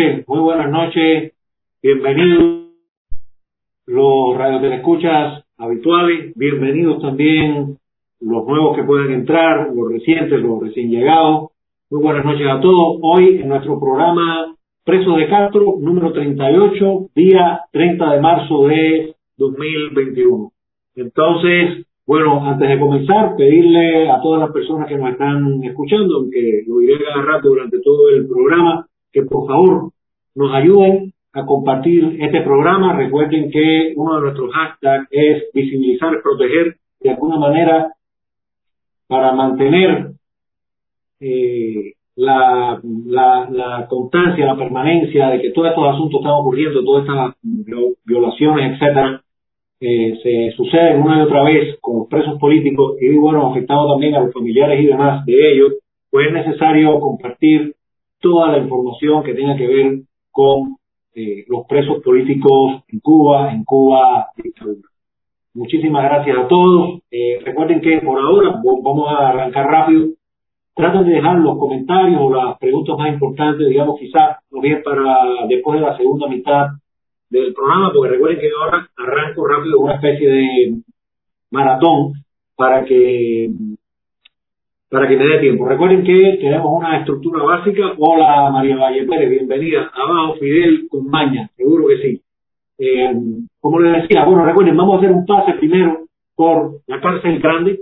Muy buenas noches. Bienvenidos los radiotelescuchas habituales, bienvenidos también los nuevos que pueden entrar, los recientes, los recién llegados. Muy buenas noches a todos. Hoy en nuestro programa Preso de Castro, número 38, día 30 de marzo de 2021. Entonces, bueno, antes de comenzar, pedirle a todas las personas que nos están escuchando, aunque lo diré cada rato durante todo el programa, que por favor nos ayuden a compartir este programa. Recuerden que uno de nuestros hashtags es visibilizar, proteger, de alguna manera, para mantener eh, la, constancia, la permanencia de que todos estos asuntos están ocurriendo, todas estas violaciones, etcétera, eh, se suceden una y otra vez con los presos políticos y bueno, afectado también a los familiares y demás de ellos, pues es necesario compartir toda la información que tenga que ver con eh, los presos políticos en Cuba, en Cuba dictadura. Muchísimas gracias a todos. Eh, recuerden que por ahora vamos a arrancar rápido. Traten de dejar los comentarios o las preguntas más importantes, digamos, quizás, no bien para después de la segunda mitad del programa, porque recuerden que ahora arranco rápido una especie de maratón para que para que me dé tiempo. Recuerden que tenemos una estructura básica. Hola María Valle Pérez, bienvenida. Abajo Fidel con maña, seguro que sí. Eh, como les decía, bueno, recuerden, vamos a hacer un pase primero por la cárcel grande,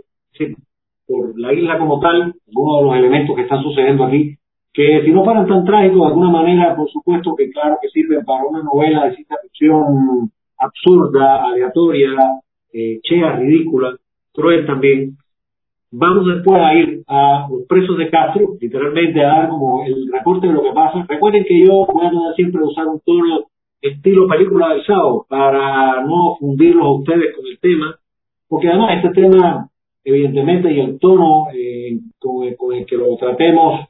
por la isla como tal, uno de los elementos que están sucediendo aquí, que si no fueran tan trágicos, de alguna manera, por supuesto que claro que sirven para una novela de ciencia ficción absurda, aleatoria, eh, chea, ridícula, cruel también. Vamos después a ir a los presos de Castro, literalmente a dar como el reporte de lo que pasa. Recuerden que yo voy a tratar siempre usar un tono estilo película del sábado para no fundirlos a ustedes con el tema, porque además este tema, evidentemente, y el tono eh, con el que lo tratemos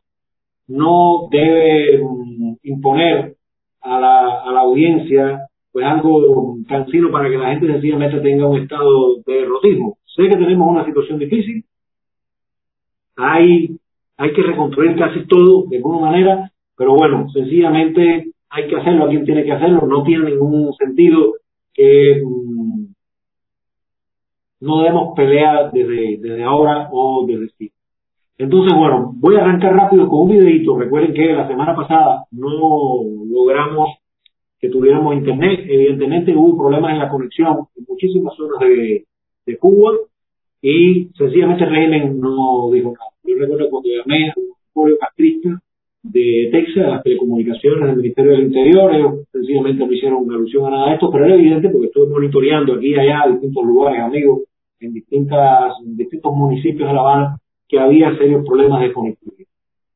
no debe mm, imponer a la, a la audiencia pues algo cansino para que la gente sencillamente tenga un estado de derrotismo. Sé que tenemos una situación difícil, hay, que reconstruir casi todo de alguna manera, pero bueno, sencillamente hay que hacerlo, alguien tiene que hacerlo, no tiene ningún sentido que mm, no demos pelea desde, ahora o desde siempre. Entonces, bueno, voy a arrancar rápido con un videito. Recuerden que la semana pasada no logramos que tuviéramos internet. Evidentemente hubo problemas en la conexión en muchísimas zonas de, Cuba y sencillamente el no dijo nada. Yo recuerdo cuando llamé a un castrista de Texas, las telecomunicaciones del Ministerio del Interior, ellos sencillamente no hicieron alusión a nada de esto, pero era evidente porque estuve monitoreando aquí y allá, en distintos lugares, amigos, en distintas, distintos municipios de La Habana, que había serios problemas de conectividad.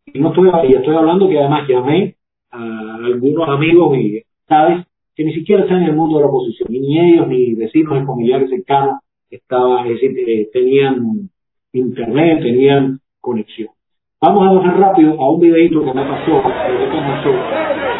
Y no estoy, y estoy hablando que además llamé a algunos amigos y sabes que ni siquiera están en el mundo de la oposición, ni ellos ni vecinos ni familiares cercanos estaban, es decir, eh, tenían internet, tenían conexión. Vamos a bajar rápido a un videito que me pasó, que me pasó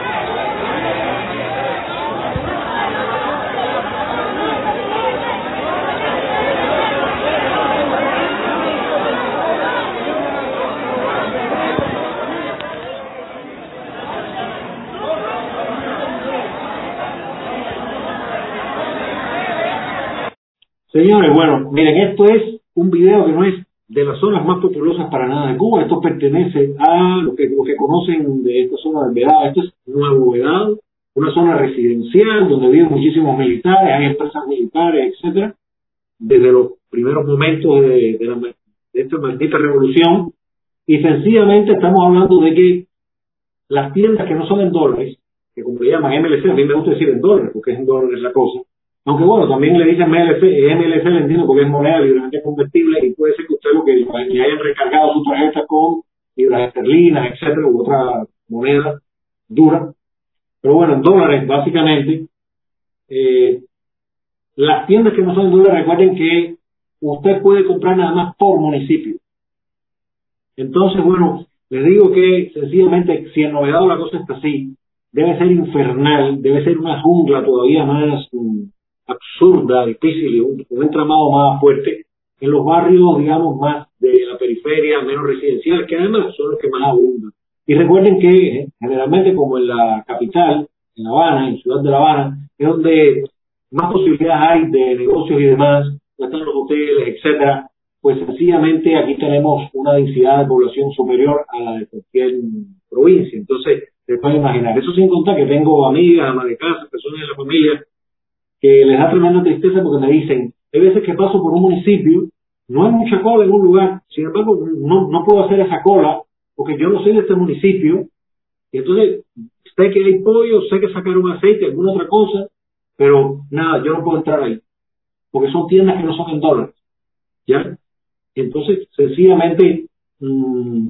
Señores, bueno, miren, esto es un video que no es de las zonas más populosas para nada de Cuba. Esto pertenece a lo que, lo que conocen de esta zona de Vedado. Esto es Nuevo Vedado, una zona residencial donde viven muchísimos militares, hay empresas militares, etcétera. Desde los primeros momentos de, de, la, de esta maldita revolución. Y sencillamente estamos hablando de que las tiendas que no son en dólares, que como le llaman MLC, a mí me gusta decir en dólares, porque es en dólares la cosa, aunque bueno, también le dicen MLC, MLC le entiendo porque es moneda libremente convertible y puede ser que usted lo que le hayan recargado su tarjeta con libras esterlinas, etcétera, u otra moneda dura. Pero bueno, en dólares, básicamente, eh, las tiendas que no son en dólares, recuerden que usted puede comprar nada más por municipio. Entonces, bueno, les digo que sencillamente, si en novedad la cosa está así, debe ser infernal, debe ser una jungla todavía más, mm, absurda, difícil y un, entramado más fuerte en los barrios, digamos, más de la periferia, menos residencial, que además son los que más abundan. Y recuerden que eh, generalmente como en la capital, en La Habana, en Ciudad de La Habana, es donde más posibilidades hay de negocios y demás, están los hoteles, etcétera, pues sencillamente aquí tenemos una densidad de población superior a la de cualquier provincia. Entonces, se pueden imaginar. Eso sin contar que tengo amigas, amas de casa, personas de la familia, que les da tremenda tristeza porque me dicen, hay veces que paso por un municipio, no hay mucha cola en un lugar, sin embargo, no, no puedo hacer esa cola porque yo no soy de este municipio, y entonces sé que hay pollo, sé que sacaron aceite, alguna otra cosa, pero nada, yo no puedo entrar ahí, porque son tiendas que no son en dólares, ¿ya? Entonces, sencillamente, mmm,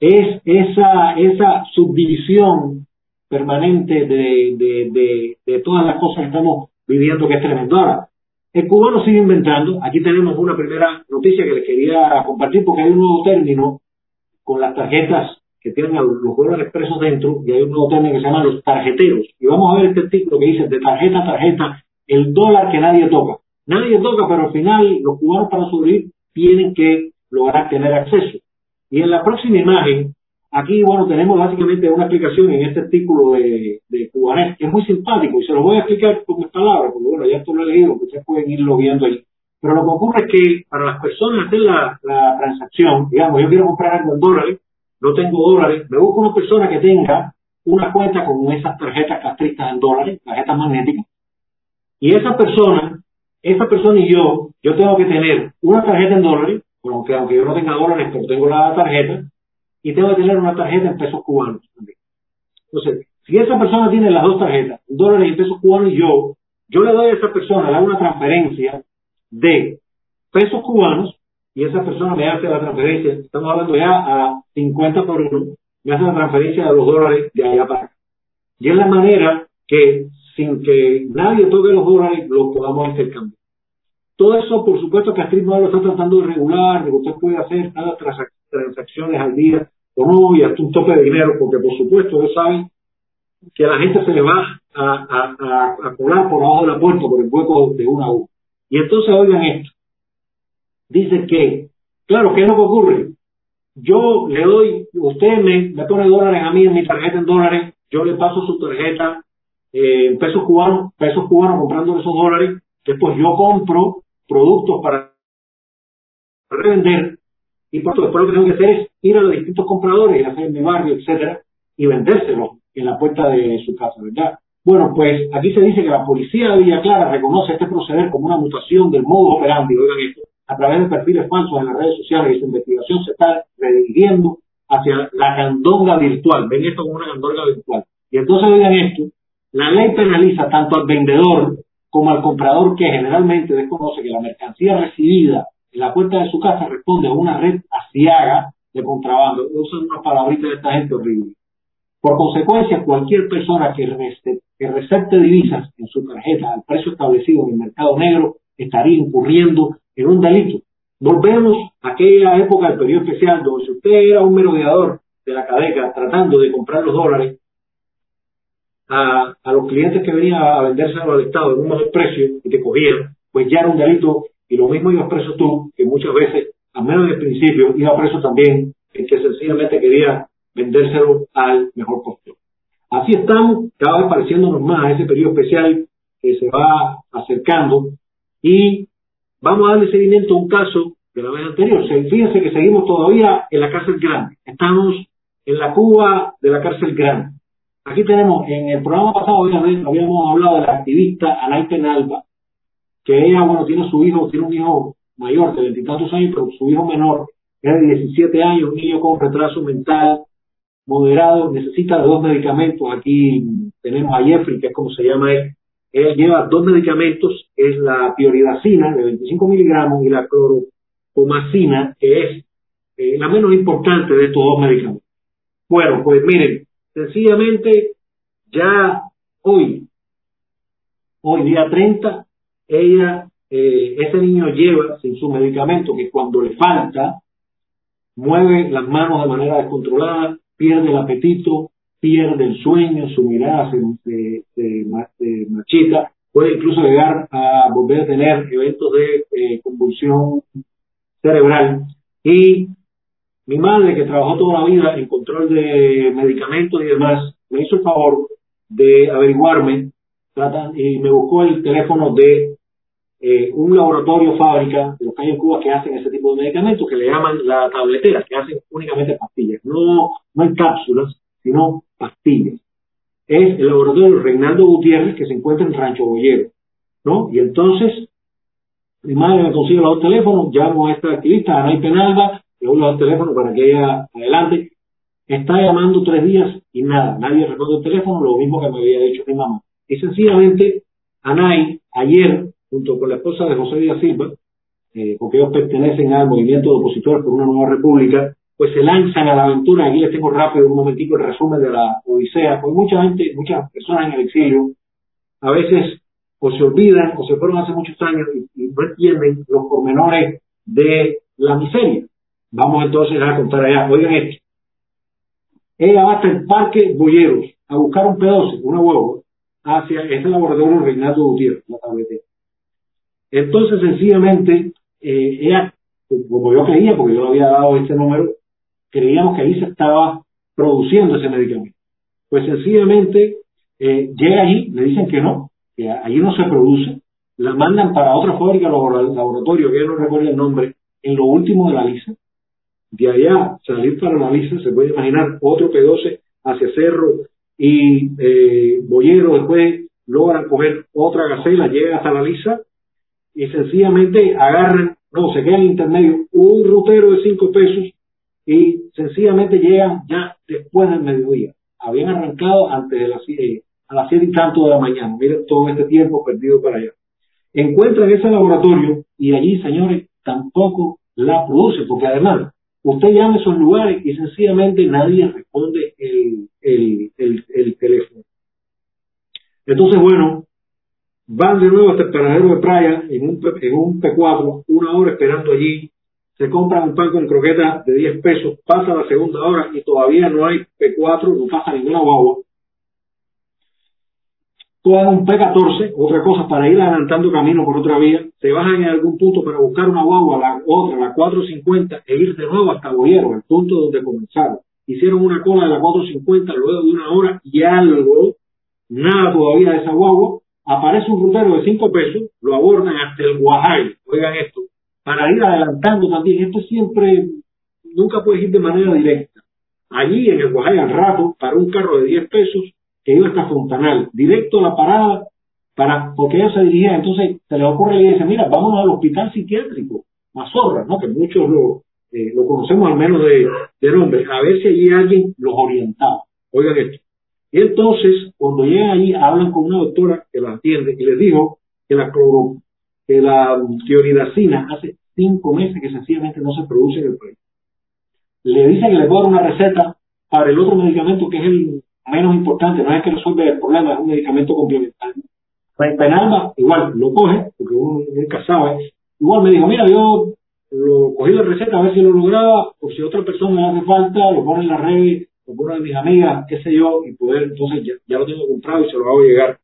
es esa, esa subdivisión permanente de, de, de, de, todas las cosas que estamos viviendo que es tremendo. Ahora, el cubano sigue inventando. Aquí tenemos una primera noticia que les quería compartir porque hay un nuevo término con las tarjetas que tienen los dólares presos dentro y hay un nuevo término que se llama los tarjeteros. Y vamos a ver este artículo que dice de tarjeta a tarjeta el dólar que nadie toca. Nadie toca, pero al final los cubanos para sobrevivir tienen que lograr tener acceso. Y en la próxima imagen, aquí, bueno, tenemos básicamente una explicación en este artículo de, de que es muy simpático, y se lo voy a explicar con mis palabras, porque bueno, ya esto lo he leído, ustedes pueden irlo viendo ahí. Pero lo que ocurre es que para las personas hacer la, la transacción, digamos, yo quiero comprar algo en dólares, no tengo dólares, me busco una persona que tenga una cuenta con esas tarjetas castristas en dólares, tarjetas magnéticas, y esa persona, esa persona y yo, yo tengo que tener una tarjeta en dólares, aunque, aunque yo no tenga dólares, pero tengo la tarjeta, y tengo que tener una tarjeta en pesos cubanos también. Entonces, si esa persona tiene las dos tarjetas, dólares y pesos cubanos, yo, yo le doy a esa persona, le una transferencia de pesos cubanos, y esa persona me hace la transferencia, estamos hablando ya a 50 por uno, me hace la transferencia de los dólares de allá para acá. Y es la manera que, sin que nadie toque los dólares, los podamos intercambiar. Todo eso, por supuesto, que Astrid lo está tratando de regular, de que usted puede hacer cada transacciones al día o no, y hasta un tope de dinero, porque por supuesto, ellos saben que a la gente se le va a, a, a, colar por abajo de la puerta, por el hueco de una U. Y entonces, oigan esto. Dice que, claro, ¿qué es lo que ocurre? Yo le doy, usted me, me pone dólares a mí en mi tarjeta en dólares, yo le paso su tarjeta eh, en pesos cubanos, pesos cubanos comprando esos dólares, después yo compro productos para revender y por después lo que tengo que hacer es ir a los distintos compradores, hacer mi barrio, etcétera, y vendérselos en la puerta de su casa, ¿verdad? Bueno, pues aquí se dice que la policía de Villa Clara reconoce este proceder como una mutación del modo operandi, oigan esto, a través de perfiles falsos en las redes sociales y su investigación se está redirigiendo hacia la candonga virtual. Ven esto como una candonga virtual. Y entonces oigan esto, la ley penaliza tanto al vendedor como al comprador que generalmente desconoce que la mercancía recibida en la puerta de su casa responde a una red asiaga de contrabando. Usan unas palabritas de esta gente horrible. Por consecuencia, cualquier persona que, recete, que recepte divisas en su tarjeta al precio establecido en el mercado negro estaría incurriendo en un delito. Volvemos a aquella época del periodo especial donde si usted era un merodeador de la cadena tratando de comprar los dólares, a, a los clientes que venían a vendérselo al Estado en un mejor precio y te cogían, pues ya era un delito y lo mismo ibas preso tú, que muchas veces, al menos el principio, iba preso también el que sencillamente quería vendérselo al mejor postor. Así estamos cada vez pareciéndonos más a ese periodo especial que se va acercando y vamos a darle seguimiento a un caso de la vez anterior. Fíjense que seguimos todavía en la cárcel grande. Estamos en la Cuba de la cárcel grande. Aquí tenemos, en el programa pasado habíamos hablado de la activista Anay Penalba, que ella, bueno, tiene su hijo, tiene un hijo mayor de veintitantos años, pero su hijo menor es de 17 años, un niño con retraso mental moderado, necesita dos medicamentos. Aquí tenemos a Jeffrey, que es como se llama él. Él lleva dos medicamentos, es la pioridacina de 25 miligramos y la cloropomacina, que es eh, la menos importante de estos dos medicamentos. Bueno, pues miren, Sencillamente, ya hoy, hoy día 30, ella, eh, ese niño lleva sin su medicamento que cuando le falta, mueve las manos de manera descontrolada, pierde el apetito, pierde el sueño, su mirada se, se, machita, puede incluso llegar a volver a tener eventos de eh, convulsión cerebral. Y Mi madre, que trabajó toda la vida en control de medicamentos y demás, me hizo el favor de averiguarme y me buscó el teléfono de eh, un laboratorio fábrica de los que hay en Cuba que hacen ese tipo de medicamentos que le llaman la tabletera, que hacen únicamente pastillas, no, no en cápsulas, sino pastillas. Es el laboratorio Reinaldo Gutiérrez que se encuentra en Rancho Boyero, ¿no? Y entonces mi madre me consigue los dos teléfonos, llamo a esta activista, Anay Penalba, le doy los dos teléfonos para que ella adelante. Está llamando tres días y nada, nadie responde el teléfono, lo mismo que me había dicho mi mamá. Y sencillamente, Anay, ayer, junto con la esposa de José Díaz Silva, eh, porque ellos pertenecen al movimiento de opositores por una nueva república, pues se lanzan a la aventura. Aquí les tengo rápido un momentico el resumen de la Odisea. Pues mucha gente, muchas personas en el exilio, a veces o se olvidan o se fueron hace muchos años y, no entienden los pormenores de la miseria. Vamos entonces a contar allá. Oigan esto. Ella va hasta el Parque Boyeros a buscar un pedazo, una huevo, hacia este laboratorio Reinaldo Gutiérrez, la tabletera. Entonces, sencillamente, eh, como yo creía, porque yo le había dado este número, creíamos que ahí se estaba produciendo ese medicamento. Pues sencillamente eh, llega allí, le dicen que no, que allí no se produce, la mandan para otra fábrica, laboratorio, que ya no recuerdo el nombre, en lo último de la lista. De allá salir para la lista, se puede imaginar otro P12 hacia Cerro y eh, después logran coger otra gacela, llega hasta la lisa y sencillamente agarran, no, se queda en intermedio, un rutero de cinco pesos y sencillamente llegan ya después del mediodía. Habían arrancado antes de las, eh, a las siete y tanto de la mañana. Miren todo este tiempo perdido para allá. Encuentran ese laboratorio y allí, señores, tampoco la produce, porque además usted llama a esos lugares y sencillamente nadie responde el, el, el teléfono. Entonces, bueno, van de nuevo hasta el paradero de playa en un, en un P4, una hora esperando allí, se compran un pan con croqueta de 10 pesos, pasa la segunda hora y todavía no hay P4, no pasa ninguna guagua. Toman un P14, otra cosa, para ir adelantando camino por otra vía, se bajan en algún punto para buscar una guagua, la otra, la 450, e ir de nuevo hasta Boyero, el punto donde comenzaron. Hicieron una cola de la 450 luego de una hora y algo, nada todavía de esa guagua, aparece un rutero de 5 pesos, lo abordan hasta el Guajay, oigan esto, para ir adelantando también. Esto siempre, nunca puedes ir de manera directa. Allí en el Guajay al rato, para un carro de 10 pesos que iba hasta Fontanal, directo a la parada, para, porque ellos se dirigían, entonces se les ocurre y dice, mira, vámonos al hospital psiquiátrico, Mazorra, ¿no? que muchos lo, eh, lo conocemos al menos de, de nombre, a ver si allí alguien los orientaba. Oigan esto. Entonces, cuando llegan allí, hablan con una doctora que la atiende y les dijo que la cloro, que la tioridacina hace cinco meses que sencillamente no se produce en el país. Le dice que le dar una receta para el otro medicamento que es el menos importante, no es que resuelve el problema, es un medicamento complementario. Pues Penalba igual lo coge, porque uno nunca sabe. Igual me dijo, mira, yo lo cogí la receta a ver si lo lograba, por si otra persona le hace falta, lo pone en la red, pone de mis amigas, qué sé yo, y poder, entonces ya, ya lo tengo comprado y se lo hago llegar.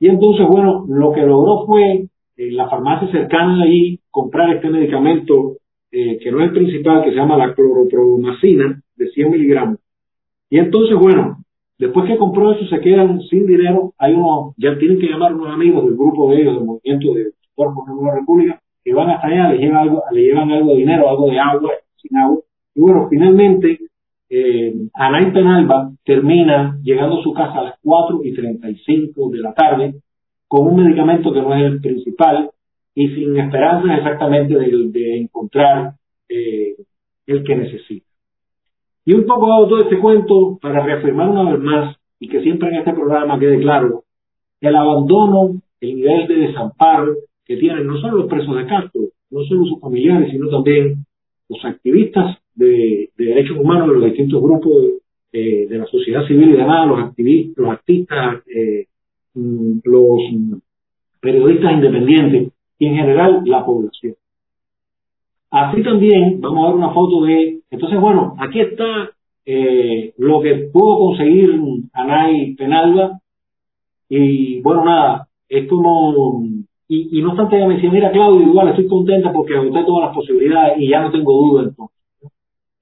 Y entonces, bueno, lo que logró fue en la farmacia cercana de allí comprar este medicamento eh, que no es el principal, que se llama la cloropromacina de 100 miligramos. Y entonces, bueno, después que compró eso se quedan sin dinero, hay unos, ya tienen que llamar a unos amigos del grupo de ellos, del movimiento de por la Nueva República, que van hasta allá, le llevan algo, le llevan algo de dinero, algo de agua, sin agua. Y bueno, finalmente, eh, Alain Penalba termina llegando a su casa a las 4 y 35 de la tarde, con un medicamento que no es el principal y sin esperanza exactamente de, encontrar eh, el que necesita. Y un poco dado todo este cuento para reafirmar una vez más y que siempre en este programa quede claro el abandono, el nivel de desamparo que tienen no solo los presos de Castro, no solo sus familiares, sino también los activistas de, derechos humanos de los distintos grupos de, la sociedad civil y demás, los activistas, los artistas, eh, Mm, los periodistas independientes y en general la población. Así también vamos a ver una foto de, entonces bueno, aquí está eh, lo que pudo conseguir Anay Penalba y bueno, nada, es como, y, y no obstante ella me decía, mira Claudio, igual estoy contenta porque agoté todas las posibilidades y ya no tengo duda entonces.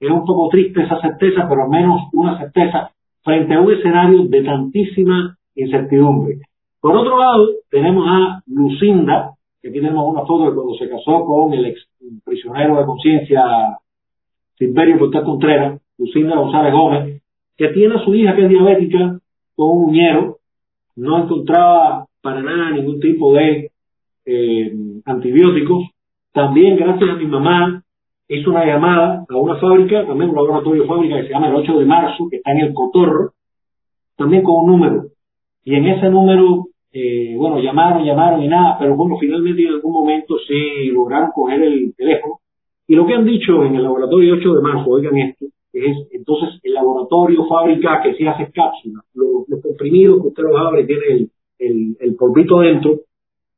Es un poco triste esa certeza, pero al menos una certeza frente a un escenario de tantísima incertidumbre. Por otro lado, tenemos a Lucinda, que aquí tenemos una foto de cuando se casó con el ex prisionero de conciencia Silverio Portal Contreras, Lucinda González Gómez, que tiene a su hija que es diabética con un uñero, no encontraba para nada ningún tipo de eh, antibióticos. También, gracias a mi mamá, hizo una llamada a una fábrica, también un laboratorio fábrica que se llama el 8 de marzo, que está en el Cotorro, también con un número. Y en ese número, eh, bueno, llamaron, llamaron y nada, pero bueno, finalmente en algún momento sí lograron coger el teléfono. Y lo que han dicho en el laboratorio 8 de marzo, oigan esto, es entonces el laboratorio, fábrica que sí hace cápsulas, los, comprimidos que usted los abre tiene el, el, el polvito dentro,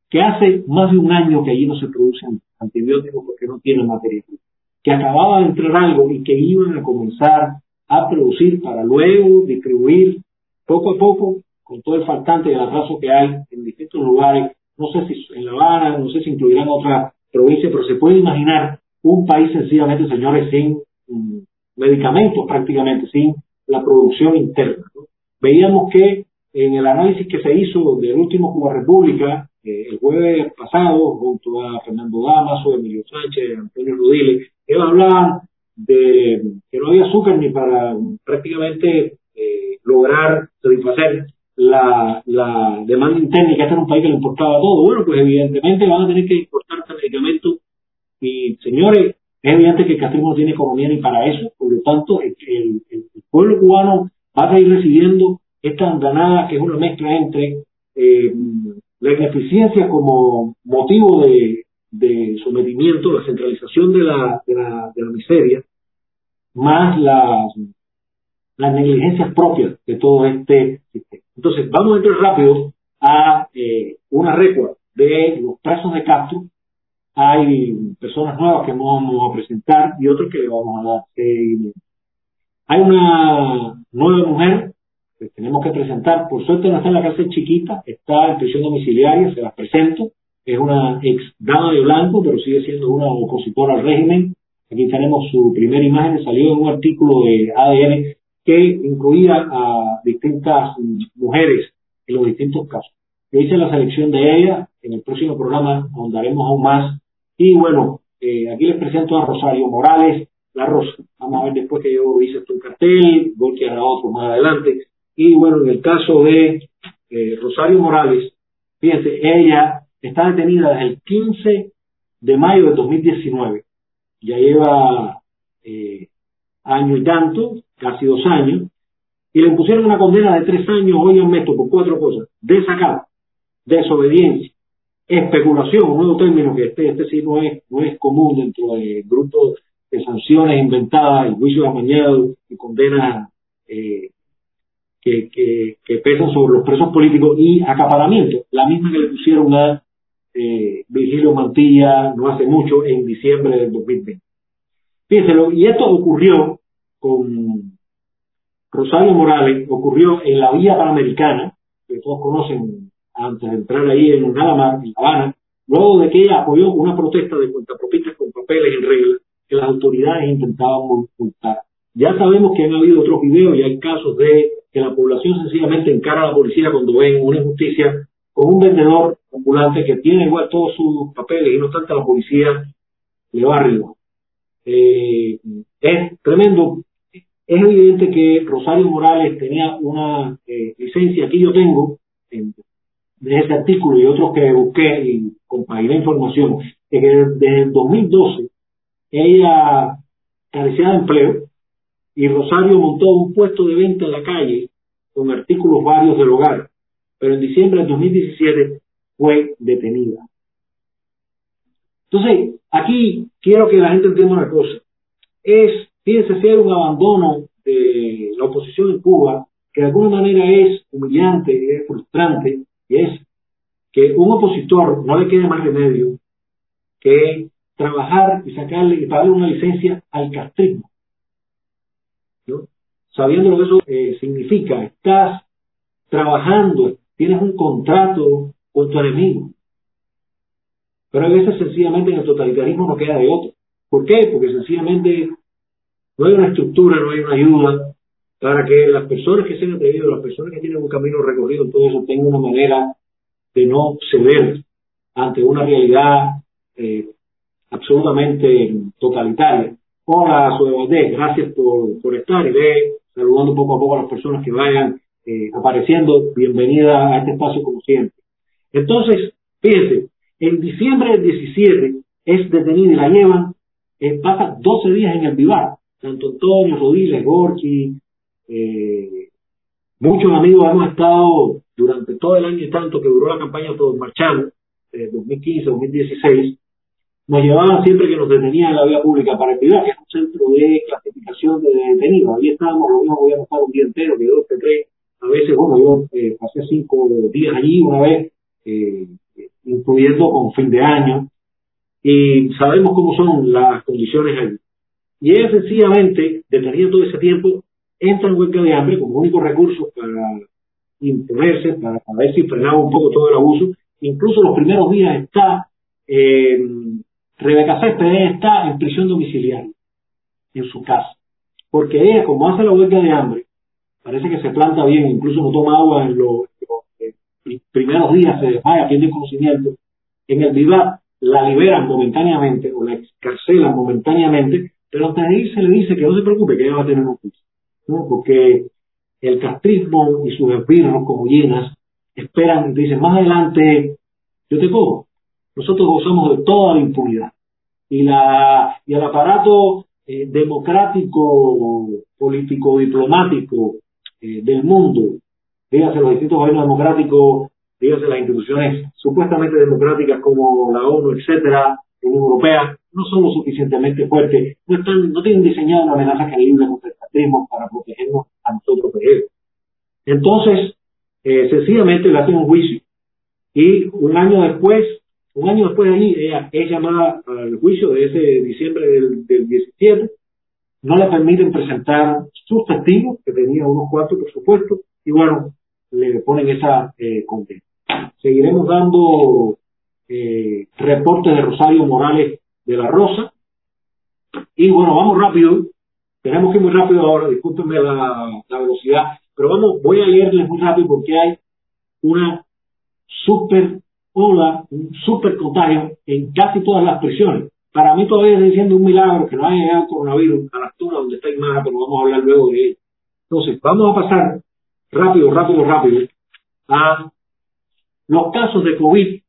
que hace más de un año que allí no se producen antibióticos porque no tienen materia que acababa de entrar algo y que iban a comenzar a producir para luego distribuir poco a poco con todo el faltante y el atraso que hay en distintos lugares, no sé si en La Habana, no sé si incluirán otra provincia, pero se puede imaginar un país sencillamente, señores, sin mm, medicamentos prácticamente, sin la producción interna. Veíamos que en el análisis que se hizo del último Cuba República, eh, el jueves pasado, junto a Fernando Damaso, Emilio Sánchez, Antonio Rudiles, ellos hablaban de que no había azúcar ni para prácticamente eh, lograr satisfacer la, demanda interna, que este era un país que le importaba todo. Bueno, pues evidentemente van a tener que importar este medicamento y, señores, es evidente que el castrismo no tiene economía ni para eso, por lo tanto, el, el, pueblo cubano va a seguir recibiendo esta andanada que es una mezcla entre eh, la ineficiencia como motivo de, de sometimiento, la centralización de la, de la, de la miseria, más las, las negligencias propias de todo este sistema. Entonces, vamos a entrar rápido a eh, una recua de los presos de Castro. Hay personas nuevas que vamos a presentar y otros que le vamos a dar seguimiento. Hay una nueva mujer que tenemos que presentar. Por suerte no está en la cárcel chiquita, está en prisión domiciliaria, se las presento es una ex dama de blanco, pero sigue siendo una opositora al régimen. Aquí tenemos su primera imagen, salió en un artículo de ADN que incluía a distintas mujeres en los distintos casos. Yo hice la selección de ella, en el próximo programa ahondaremos aún más. Y bueno, eh, aquí les presento a Rosario Morales, la Rosa. Vamos a ver después que yo hice este cartel, que hará otro más adelante. Y bueno, en el caso de eh, Rosario Morales, fíjense, ella está detenida desde el 15 de mayo de 2019. Ya lleva eh, año y tanto, casi dos años, y le pusieron una condena de tres años, hoy en esto, por cuatro cosas. Desacato, desobediencia, especulación, un nuevo término que este, este sí no es, no es común dentro del grupo de sanciones inventadas y juicios amañados y condenas eh, que, que, que, pesan sobre los presos políticos y acaparamiento, la misma que le pusieron a eh, Virgilio Mantilla no hace mucho, en diciembre del 2020. Fíjense, y esto ocurrió con Rosario Morales, ocurrió en la Vía Panamericana, que todos conocen antes de entrar ahí en Nada en La Habana, luego de que ella apoyó una protesta de cuentapropistas con papeles en regla que las autoridades intentaban multar. Ya sabemos que han habido otros videos y hay casos de que la población sencillamente encara a la policía cuando ven una injusticia con un vendedor ambulante que tiene igual todos sus papeles y no obstante la policía le va arriba. Eh, es tremendo. Es evidente que Rosario Morales tenía una eh, licencia, aquí yo tengo, de ese artículo y otros que busqué y compaginé información, que desde el 2012 ella carecía de empleo y Rosario montó un puesto de venta en la calle con artículos varios del hogar pero en diciembre del 2017 fue detenida. Entonces, aquí quiero que la gente entienda una cosa. Es, fíjense, ser un abandono de la oposición en Cuba, que de alguna manera es humillante, es frustrante, y es que un opositor no le quede más remedio que trabajar y sacarle y pagarle una licencia al castrismo. ¿no? Sabiendo lo que eso eh, significa, estás trabajando, tienes un contrato con tu enemigo. Pero a veces sencillamente en el totalitarismo no queda de otro. ¿Por qué? Porque sencillamente no hay una estructura, no hay una ayuda para que las personas que se han atrevido, las personas que tienen un camino recorrido todo eso, tengan una manera de no ceder ante una realidad eh, absolutamente totalitaria. Hola, soy gracias por, por estar y ve saludando poco a poco a las personas que vayan eh, apareciendo. Bienvenida a este espacio como siempre. Entonces, fíjense, en diciembre del 17 es detenida y la llevan, eh, pasa 12 días en el Vivar. Tanto Antonio, Rodríguez, Gorchi, eh, muchos amigos hemos estado durante todo el año y tanto que duró la campaña Todos Marchamos, eh, 2015-2016, nos llevaban siempre que nos detenían en la vía pública para activar, que es un centro de clasificación de detenidos. Ahí estábamos, lo mismo podíamos estar un día entero, que dos, que tres. A veces, bueno, yo eh, pasé cinco días allí una vez, eh, incluyendo con fin de año, y sabemos cómo son las condiciones allí. Y ellos sencillamente, deteniendo todo ese tiempo, entran en huelga de hambre como único recurso para imponerse, para, ver si frenaba un poco todo el abuso. Incluso los primeros días está eh, Rebeca Céspedes está en prisión domiciliaria, en su casa. Porque ella, como hace la huelga de hambre, parece que se planta bien, incluso no toma agua en los, primeros días, se desmaya, pierde conocimiento. En el vivar la liberan momentáneamente o la excarcelan momentáneamente, pero antes de irse le dice que no se preocupe, que ella va a tener un juicio. ¿no? Porque el castrismo y sus esbirros como llenas esperan dicen, más adelante yo te cojo nosotros gozamos de toda la impunidad. Y, la, y el aparato eh, democrático, político, diplomático eh, del mundo, dígase los distintos gobiernos democráticos, dígase las instituciones supuestamente democráticas como la ONU, etcétera, la Unión Europea, no son lo suficientemente fuertes, no, están, no tienen diseñado una amenaza creíble contra el fascismo para protegernos a nosotros de. Entonces, eh, sencillamente le hacen un juicio. Y un año después, un año después de ahí, ella es llamada al juicio de ese diciembre del, 17. No le permiten presentar sus testigos, que tenía unos cuatro, por supuesto, y bueno, le ponen esa eh, condena. Seguiremos dando eh, reportes de Rosario Morales de la Rosa. Y bueno, vamos rápido. Tenemos que ir muy rápido ahora, discúlpenme la, velocidad, pero vamos, voy a leerles muy rápido porque hay una súper ola, un super contagio en casi todas las prisiones. Para mí todavía sigue siendo un milagro que no haya llegado el coronavirus a la zona donde está Imara, pero vamos a hablar luego de él. Entonces, vamos a pasar rápido, rápido, rápido a los casos de COVID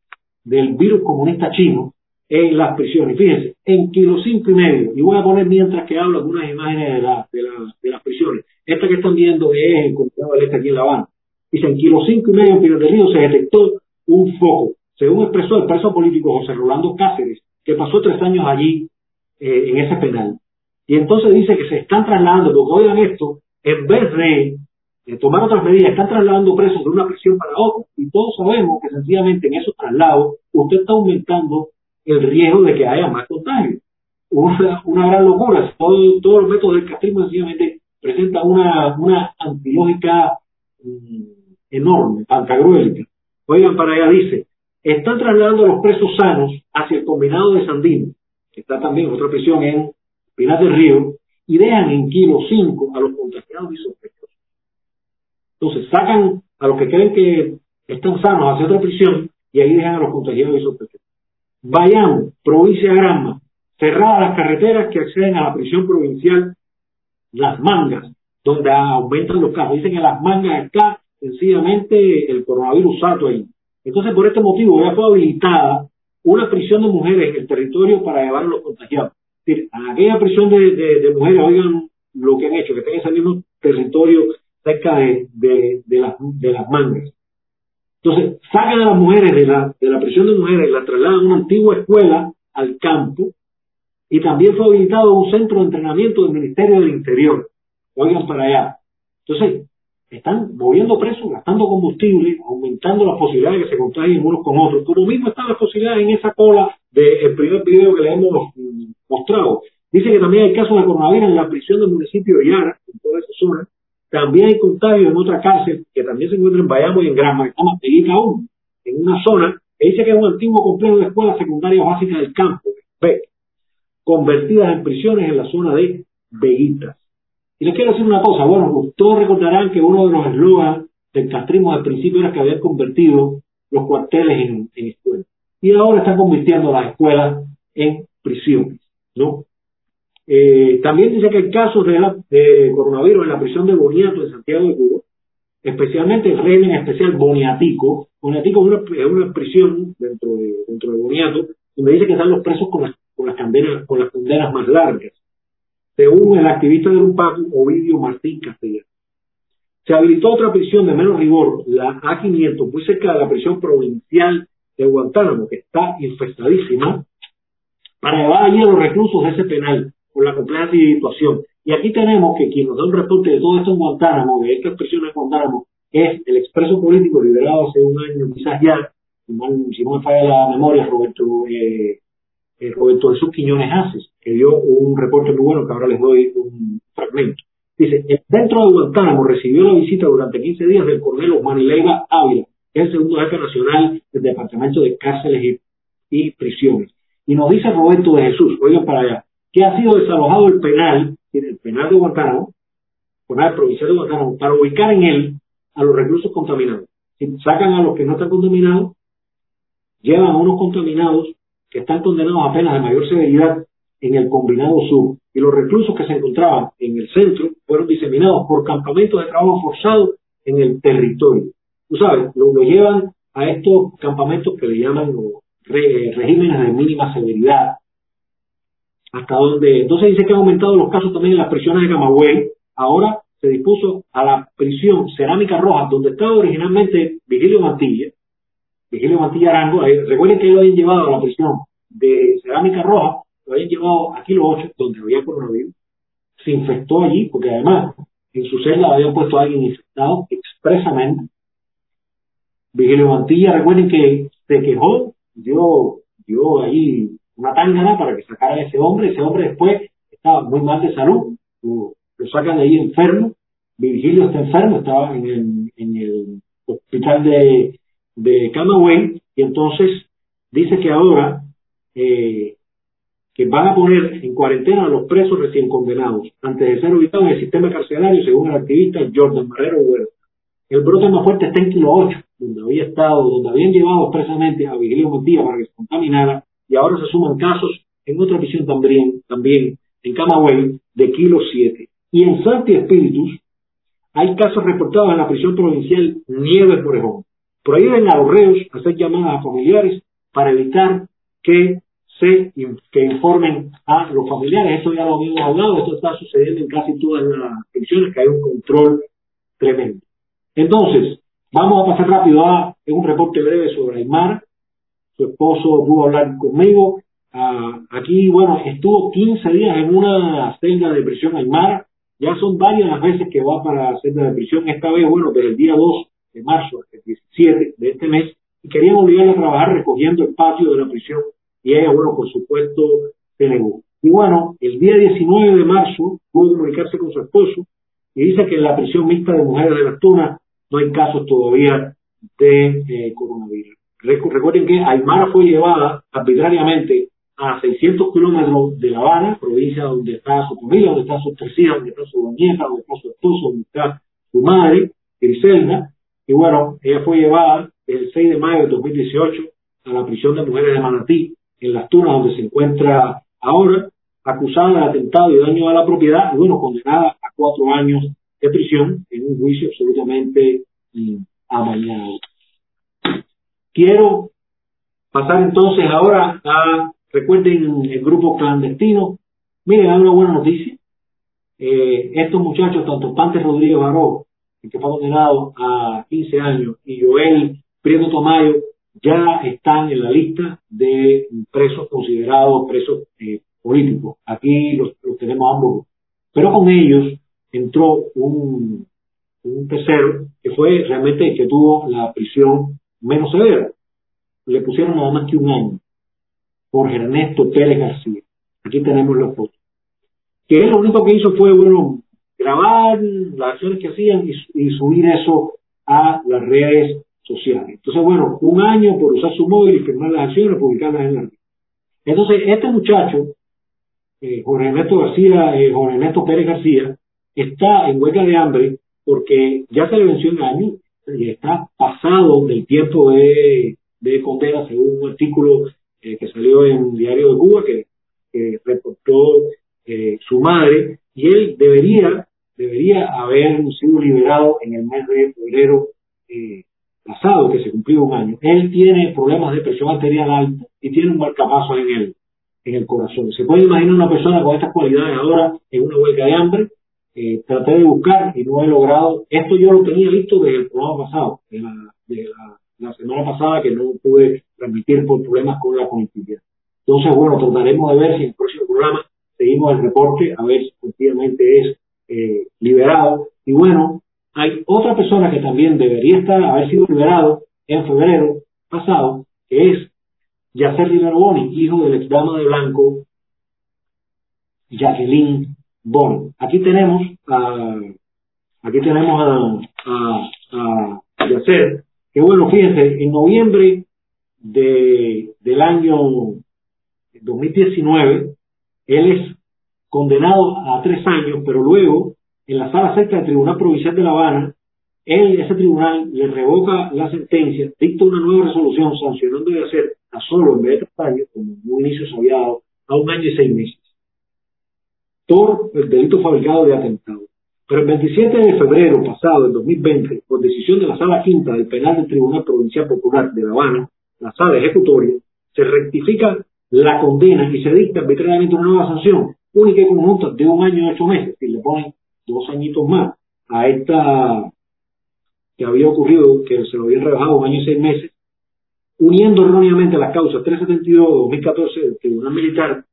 del virus comunista chino en las prisiones. Fíjense, en kilo cinco y medio, y voy a poner mientras que hablo algunas imágenes de, la, de, las prisiones. Esta que están viendo es el Condado del Este aquí en La Habana. Dice, en kilo cinco y medio en se detectó un foco. Según expresó el preso político José Rolando Cáceres, que pasó tres años allí eh, en ese penal. Y entonces dice que se están trasladando, porque oigan esto, en vez de tomar otras medidas, están trasladando presos de una prisión para otra. Y todos sabemos que sencillamente en esos traslados usted está aumentando el riesgo de que haya más contagios. Una, gran locura. Todo, todos los métodos del castrismo sencillamente presentan una, una antilógica mm, enorme, antagruélica. Oigan, para allá dice, están trasladando a los presos sanos hacia el combinado de Sandino, que está también otra prisión en Pinar del Río, y dejan en kilo 5 a los contagiados y sospechosos. Entonces sacan a los que creen que están sanos hacia otra prisión y ahí dejan a los contagiados y sospechosos. Bayamo, provincia de Granma, cerradas las carreteras que acceden a la prisión provincial Las Mangas, donde aumentan los casos. Dicen que Las Mangas está sencillamente el coronavirus salto ahí. Entonces, por este motivo, ya fue habilitada una prisión de mujeres en el territorio para llevar a los contagiados. Es a aquella prisión de, mujeres, oigan lo que han hecho, que estén en ese mismo territorio cerca de, las, mangas. Entonces, sacan a las mujeres de la, de la prisión de mujeres, las trasladan a una antigua escuela al campo, y también fue habilitado un centro de entrenamiento del Ministerio del Interior. Oigan para allá. Entonces, están moviendo presos, gastando combustible, aumentando las posibilidades de que se contagien unos con otros. Como mismo están las posibilidades en esa cola del primer video que le hemos mostrado. Dice que también hay casos de coronavirus en la prisión del municipio de Yara, en toda esa zona. También hay contagios en otra cárcel que también se encuentra en Bayamo y en Granma, que está aún, en una zona que dice que es un antiguo complejo de escuelas secundarias básicas del campo, convertidas en prisiones en la zona de veguitas. Y les quiero decir una cosa, bueno, todos recordarán que uno de los eslogans del castrismo al principio era que habían convertido los cuarteles en, escuelas. Y ahora están convirtiendo las escuelas en prisiones, ¿no? Eh, también dice que hay casos de, coronavirus en la prisión de Boniato de Santiago de Cuba, especialmente el régimen especial Boniatico. Boniatico es una, una prisión dentro de, dentro de Boniato, donde dice que están los presos con las, con las, condenas, con las condenas más largas. Según el activista del UNPAC, Ovidio Martín Castellano. Se habilitó otra prisión de menos rigor, la A500, muy cerca de la prisión provincial de Guantánamo, que está infestadísima, para llevar allí a los reclusos de ese penal, con la compleja situación. Y aquí tenemos que quien nos da un reporte de todo esto en Guantánamo, de estas prisiones en Guantánamo, es el expreso político liberado hace un año, quizás ya, si no me falla la memoria, Roberto, eh, eh, Roberto Jesús Quiñones Haces, que dio un reporte muy bueno que ahora les doy un fragmento. Dice, dentro de Guantánamo recibió la visita durante 15 días del coronel Leiva Ávila, que es el segundo jefe nacional del Departamento de Cárceles y, Prisiones. Y nos dice Roberto de Jesús, oigan para allá, que ha sido desalojado el penal, el penal de Guantánamo, penal provincial de Guantánamo, para ubicar en él a los reclusos contaminados. Sacan a los que no están contaminados, llevan a unos contaminados que están condenados a penas de mayor severidad en el combinado sur y los reclusos que se encontraban en el centro fueron diseminados por campamentos de trabajo forzado en el territorio. Tú sabes, lo, llevan a estos campamentos que le llaman regímenes de mínima severidad. Hasta donde, entonces dice que han aumentado los casos también en las prisiones de Camagüey. Ahora se dispuso a la prisión Cerámica Roja, donde estaba originalmente Vigilio Mantilla. Vigilio Mantilla Arango, recuerden que lo habían llevado a la prisión de Cerámica Roja lo habían llevado a Kilo 8, donde había coronavirus, se infectó allí, porque además en su celda habían puesto a alguien infectado expresamente. Vigilio Mantilla, recuerden que se quejó, dio, dio ahí una tangana para que sacara a ese hombre, ese hombre después estaba muy mal de salud, lo, sacan de ahí enfermo, Virgilio está enfermo, estaba en el hospital de, de Camagüey, y entonces dice que ahora eh, que van a poner en cuarentena a los presos recién condenados antes de ser ubicados en el sistema carcelario, según el activista Jordan Barrero Huerta. El brote más fuerte está en Kilo 8, donde había estado, donde habían llevado expresamente a Vigilio Montilla para que se contaminara, y ahora se suman casos en otra prisión también, también en Camagüey, de Kilo 7. Y en Santi Espíritus hay casos reportados en la prisión provincial Nieves Borejón. Por ahí ven a los reos hacer llamadas a familiares para evitar que se que informen a los familiares. Esto ya lo habíamos hablado, esto está sucediendo en casi todas las prisiones, que hay un control tremendo. Entonces, vamos a pasar rápido a un reporte breve sobre Aymar. Su esposo pudo hablar conmigo. Ah, aquí, bueno, estuvo 15 días en una celda de prisión Aymar. Ya son varias las veces que va para la celda de prisión. Esta vez, bueno, desde el día 2 de marzo hasta el 17 de este mes. Y querían obligarle a trabajar recogiendo el patio de la prisión y ella, bueno, por supuesto, se negó. Y bueno, el día 19 de marzo pudo comunicarse con su esposo y dice que en la prisión mixta de mujeres de las Tunas no hay casos todavía de eh, coronavirus. Recuerden que Aymara fue llevada arbitrariamente a 600 kilómetros de La Habana, provincia donde está su familia, donde está su tres donde está su nieta, donde está su esposo, donde está su madre, Griselda. Y bueno, ella fue llevada el 6 de mayo de 2018 a la prisión de mujeres de Manatí, en las Tunas, donde se encuentra ahora, acusada de atentado y daño a la propiedad, y bueno, condenada a cuatro años de prisión en un juicio absolutamente mm, amañado. Quiero pasar entonces ahora a, recuerden el grupo clandestino, miren, hay una buena noticia. Eh, estos muchachos, tanto Pante Rodríguez Baró, que fue condenado a 15 años, y Joel Prieto Tomayo, ya están en la lista de presos considerados presos eh, políticos. Aquí los, tenemos ambos. Pero con ellos entró un, un tercero que fue realmente el que tuvo la prisión menos severa. Le pusieron nada más que un año. por Ernesto Pérez García. Aquí tenemos la foto. Que él lo único que hizo fue, bueno, grabar las acciones que hacían y subir eso a las redes sociales. Entonces, bueno, un año por usar su móvil y firmar las acciones, publicarlas en la red. Entonces, este muchacho, eh, Jorge Ernesto García, eh, Jorge Ernesto Pérez García, está en huelga de hambre porque ya se le venció un año y está pasado del tiempo de, de condena, según un artículo eh, que salió en Diario de Cuba que, reportó eh, su madre, y él debería, debería haber sido liberado en el mes de febrero eh, pasado, que se cumplió un año. Él tiene problemas de presión arterial alta y tiene un marcapaso en el, en el corazón. ¿Se puede imaginar una persona con estas cualidades ahora en una huelga de hambre? Eh, traté de buscar y no he logrado. Esto yo lo tenía listo desde el programa pasado, de la, de la la semana pasada que no pude transmitir por problemas con la conectividad. Entonces, bueno, trataremos de ver si en el próximo programa seguimos el reporte, a ver si efectivamente es eh, liberado. Y bueno, hay otra persona que también debería estar, haber sido liberado en febrero pasado, que es Yacer Rivero Boni, hijo del ex dama de blanco Jacqueline Boni. Aquí tenemos a, aquí tenemos a, a, a Yacer, que bueno, fíjense, en noviembre de, del año 2019, él es condenado a tres años, pero luego, en la sala sexta del Tribunal Provincial de La Habana, él, ese tribunal, le revoca la sentencia, dicta una nueva resolución sancionando de hacer a solo en vez de tres años, como en un inicio se dado, a un año y seis meses, por el delito fabricado de atentado. Pero el 27 de febrero pasado, del 2020, por decisión de la Sala Quinta del Penal del Tribunal Provincial Popular de La Habana, la Sala Ejecutoria, se rectifica la condena y se dicta arbitrariamente una nueva sanción única y conjunta de un año y ocho meses, y le ponen dos añitos más a esta que había ocurrido, que se lo habían rebajado un año y seis meses, uniendo erróneamente las causas 372-2014 del Tribunal Militar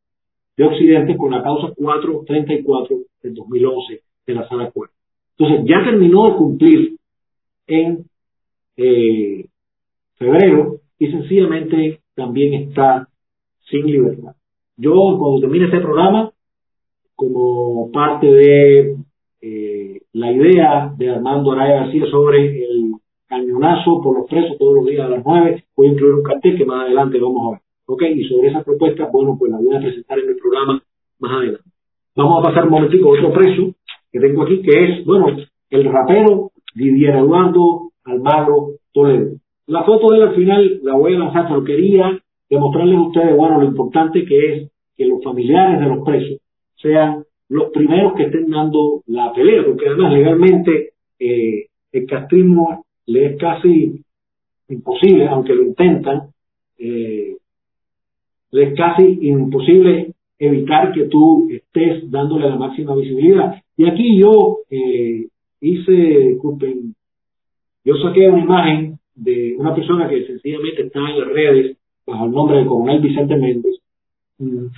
de Occidente con la causa 434 del 2011 de la sala cuarta. Entonces, ya terminó de cumplir en eh, febrero y sencillamente también está sin libertad. Yo, cuando termine este programa, como parte de eh, la idea de Armando Araya García sobre el cañonazo por los presos todos los días a las nueve, voy a incluir un cartel que más adelante vamos a ver. ¿Ok? Y sobre esa propuesta, bueno, pues la voy a presentar en el programa más adelante. Vamos a pasar un momentico a otro preso que tengo aquí, que es, bueno, el rapero Didier Eduardo Almagro Toledo. La foto de él al final la voy a lanzar, pero quería demostrarles a ustedes, bueno, lo importante que es que los familiares de los presos sean los primeros que estén dando la pelea, porque además legalmente eh, el castrismo le es casi imposible, aunque lo intentan, eh, le es casi imposible evitar que tú estés dándole la máxima visibilidad. Y aquí yo eh, hice, disculpen, yo saqué una imagen de una persona que sencillamente está en las redes bajo el nombre del coronel Vicente Méndez,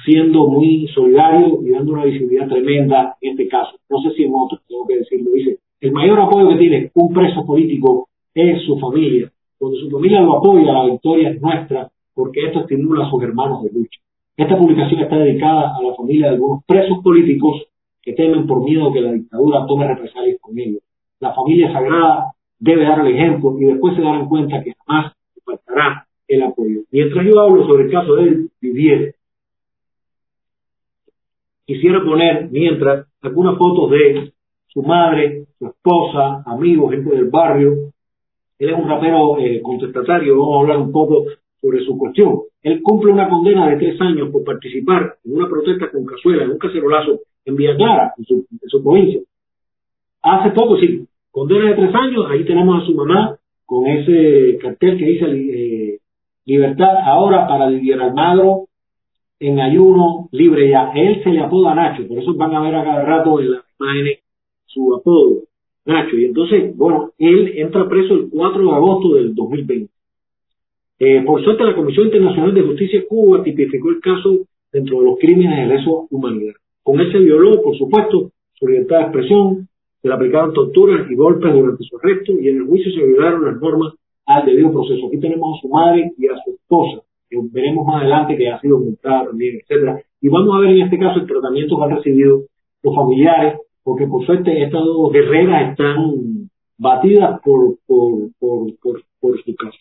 siendo muy solidario y dando una visibilidad tremenda en este caso. No sé si en otros, tengo que decirlo. Dice, el mayor apoyo que tiene un preso político es su familia. Cuando su familia lo apoya, la victoria es nuestra, porque esto estimula a sus hermanos de lucha. Esta publicación está dedicada a la familia de algunos presos políticos que temen por miedo que la dictadura tome represalias con ellos. La familia sagrada debe dar el ejemplo y después se darán cuenta que jamás faltará el apoyo. Mientras yo hablo sobre el caso de Vivier, quisiera poner, mientras, algunas fotos de su madre, su esposa, amigos, gente del barrio. Él es un rapero eh, contestatario, vamos a hablar un poco sobre su cuestión. Él cumple una condena de tres años por participar en una protesta con cazuela, en un cacerolazo en Villa Clara, en su, provincia. Hace poco, sí, condena de tres años, ahí tenemos a su mamá con ese cartel que dice eh, libertad ahora para Didier Almagro en ayuno libre ya. Él se le apoda Nacho, por eso van a ver a cada rato en las imágenes su apodo, Nacho. Y entonces, bueno, él entra preso el 4 de agosto del 2020. Eh, por suerte, la Comisión Internacional de Justicia Cuba tipificó el caso dentro de los crímenes de lesa humanidad. Con él se violó, por supuesto, su libertad de expresión, se le aplicaron torturas y golpes durante su arresto y en el juicio se violaron las normas al debido proceso. Aquí tenemos a su madre y a su esposa, veremos más adelante que ha sido multada también, etcétera. Y vamos a ver en este caso el tratamiento que han recibido los familiares, porque por suerte estas dos guerreras están batidas por, por, por, por, su caso.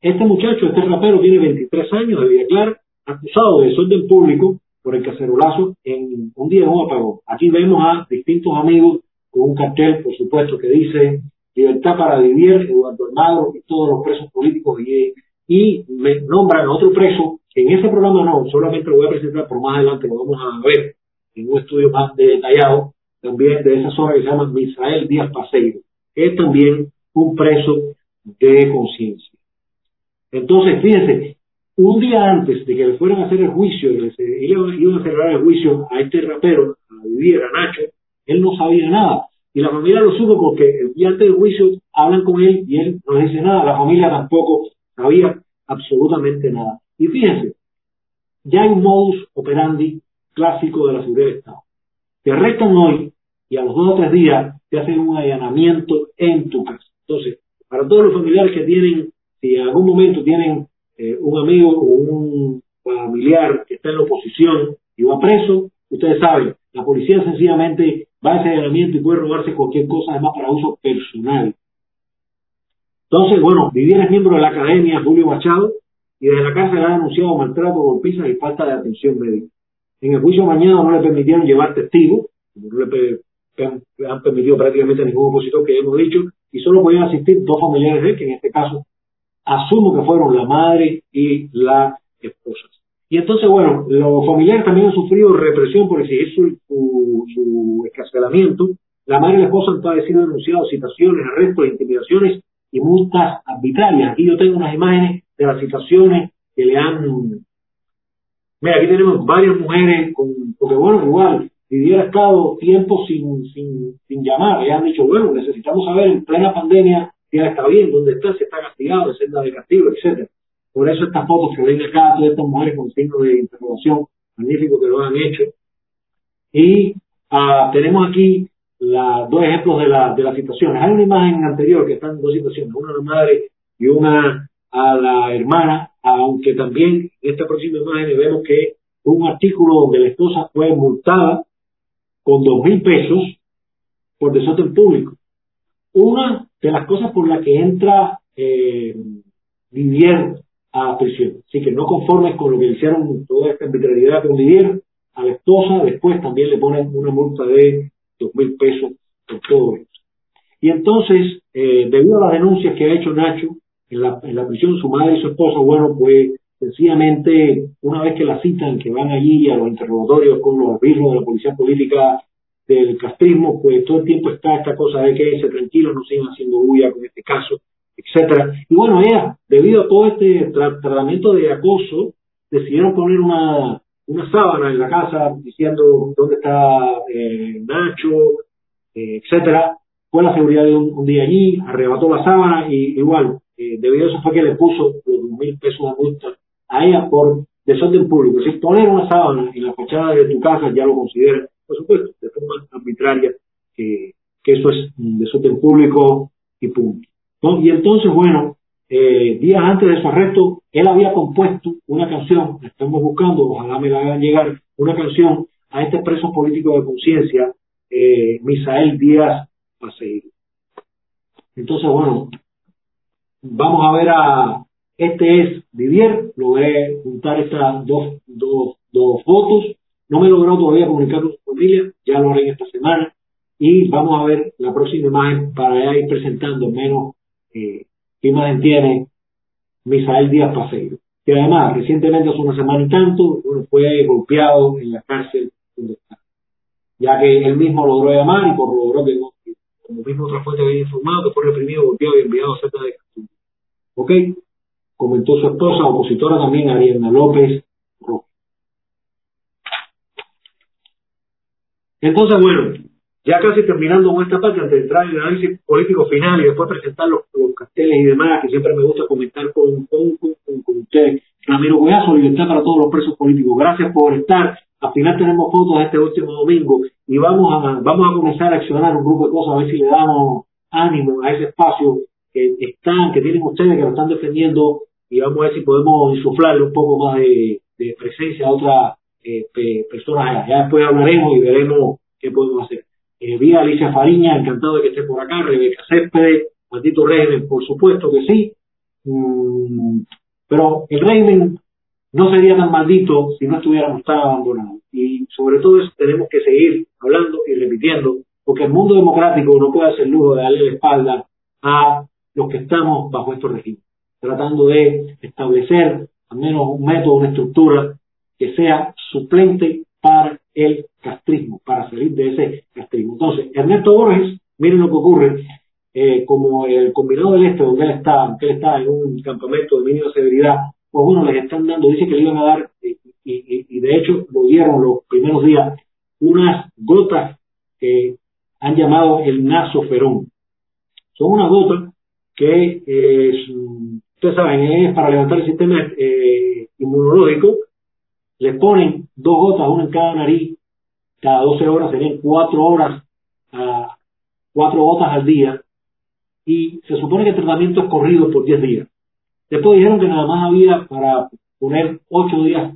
Este muchacho, este rapero, tiene 23 años de vida clara, acusado de desorden público por el cacerolazo en un día de un apagón. Aquí vemos a distintos amigos con un cartel, por supuesto, que dice libertad para vivir, Eduardo Almagro y todos los presos políticos y, y me nombran a otro preso, en ese programa no, solamente lo voy a presentar por más adelante, lo vamos a ver en un estudio más detallado, también de esa zona que se llama Misael Díaz Paseiro, que es también un preso de conciencia. Entonces, fíjense, un día antes de que le fueran a hacer el juicio, iban a cerrar el juicio a este rapero, a vivir, a Nacho, él no sabía nada. Y la familia lo supo porque el día antes del juicio hablan con él y él no dice nada. La familia tampoco sabía absolutamente nada. Y fíjense, ya hay un modus operandi clásico de la seguridad del Estado. Te arrestan hoy y a los dos o tres días te hacen un allanamiento en tu casa. Entonces, para todos los familiares que tienen, si en algún momento tienen eh, un amigo o un familiar que está en la oposición y va preso, ustedes saben, la policía sencillamente va a ese allanamiento y puede robarse cualquier cosa, además para uso personal. Entonces, bueno, Vivier es miembro de la Academia Julio Machado y desde la cárcel ha denunciado maltrato, golpizas y falta de atención médica. En el juicio mañana no le permitieron llevar testigos, no le han permitido prácticamente a ningún opositor que hemos dicho, y solo podían asistir dos familiares de él, que en este caso asumo que fueron la madre y la esposa. Y entonces, bueno, los familiares también han sufrido represión por exigir su, su, su escarcelamiento. La madre y la esposa han padecido denunciados citaciones, arrestos, intimidaciones y multas arbitrarias. Aquí yo tengo unas imágenes de las situaciones que le han... Mira, aquí tenemos varias mujeres, con, porque bueno, igual, si hubiera estado tiempo sin, sin, sin llamar, le han dicho, bueno, necesitamos saber en plena pandemia si él está bien, dónde está, si está castigado, de senda de castigo, etcétera. Por eso estas fotos que ven acá, todas estas mujeres con signos de interrogación, magnífico que lo han hecho. Y ah, tenemos aquí la, dos ejemplos de, la, de las situaciones. Hay una imagen anterior que están dos situaciones, una a la madre y una a la hermana, aunque también en esta próxima imagen vemos que un artículo donde la esposa fue multada con dos mil pesos por desorden público. Una de las cosas por las que entra eh, a prisión. Así que no conformes con lo que hicieron toda esta arbitrariedad con Vivier, a la esposa después también le ponen una multa de dos mil pesos por todo esto. Y entonces, eh, debido a las denuncias que ha hecho Nacho en la, en la prisión, su madre y su esposa, bueno, pues sencillamente una vez que la citan, que van allí a los interrogatorios con los arbitros de la policía política del castrismo, pues todo el tiempo está esta cosa de que se tranquilo, no sigan haciendo bulla con este caso, etcétera. Y bueno, ella, debido a todo este tratamiento de acoso, decidieron poner una, una sábana en la casa diciendo dónde está eh, Nacho, eh, etcétera. Fue la seguridad de un, día allí, arrebató la sábana y igual, eh, debido a eso fue que le puso los mil pesos de multa a ella por desorden público. Si poner una sábana en la fachada de tu casa ya lo considera, por supuesto, de forma arbitraria, que, que eso es desorden público y punto. Y entonces, bueno, eh, días antes de su arresto, él había compuesto una canción, estamos buscando, ojalá me la hagan llegar, una canción a este preso político de conciencia, eh, Misael Díaz Paseiro. Entonces, bueno, vamos a ver a, este es Vivier, logré juntar estas dos, dos, dos fotos. No me he logrado todavía comunicar con su familia, ya lo haré en esta semana. Y vamos a ver la próxima imagen para ir presentando menos eh, qué imagen tiene Misael Díaz Paseiro. Que además, recientemente, hace una semana y tanto, fue golpeado en la cárcel donde está. Ya que él mismo logró llamar y corroboró que, como mismo otra fuente había informado, que fue reprimido, golpeado y enviado a cerca de Castilla. ¿Ok? comentó su esposa, opositora también, Ariana López Entonces, bueno, ya casi terminando con esta parte, antes de entrar en el análisis político final y después presentar los, carteles y demás, que siempre me gusta comentar con, con, con, ustedes. Ramiro Goyazo, libertad para todos los presos políticos. Gracias por estar. Al final tenemos fotos de este último domingo y vamos a, vamos a comenzar a accionar un grupo de cosas, a ver si le damos ánimo a ese espacio que están, que tienen ustedes, que lo están defendiendo y vamos a ver si podemos insuflarle un poco más de, presencia a otras eh, personas allá. Ya después hablaremos y veremos qué podemos hacer. Eh, Alicia Fariña, encantado de que esté por acá, Rebeca Céspedes, maldito régimen, por supuesto que sí. Mm, pero el régimen no sería tan maldito si no estuviéramos tan abandonados. Y sobre todo eso tenemos que seguir hablando y repitiendo, porque el mundo democrático no puede hacer lujo de darle la espalda a los que estamos bajo estos regímenes, tratando de establecer al menos un método, una estructura que sea suplente para el castrismo, para salir de ese castrismo. Entonces, Ernesto Borges, miren lo que ocurre, eh, como el combinado del este, donde él está, aunque él está en un campamento de mínima severidad, pues bueno, les están dando, dice que le iban a dar, y, y, de hecho lo dieron los primeros días, unas gotas que han llamado el nasoferón. Son unas gotas que, eh, ustedes saben, es para levantar el sistema eh, inmunológico, le ponen dos gotas, una en cada nariz, cada 12 horas, serían cuatro horas, cuatro gotas al día, y se supone que el tratamiento es corrido por 10 días. Después dijeron que nada más había para poner 8 días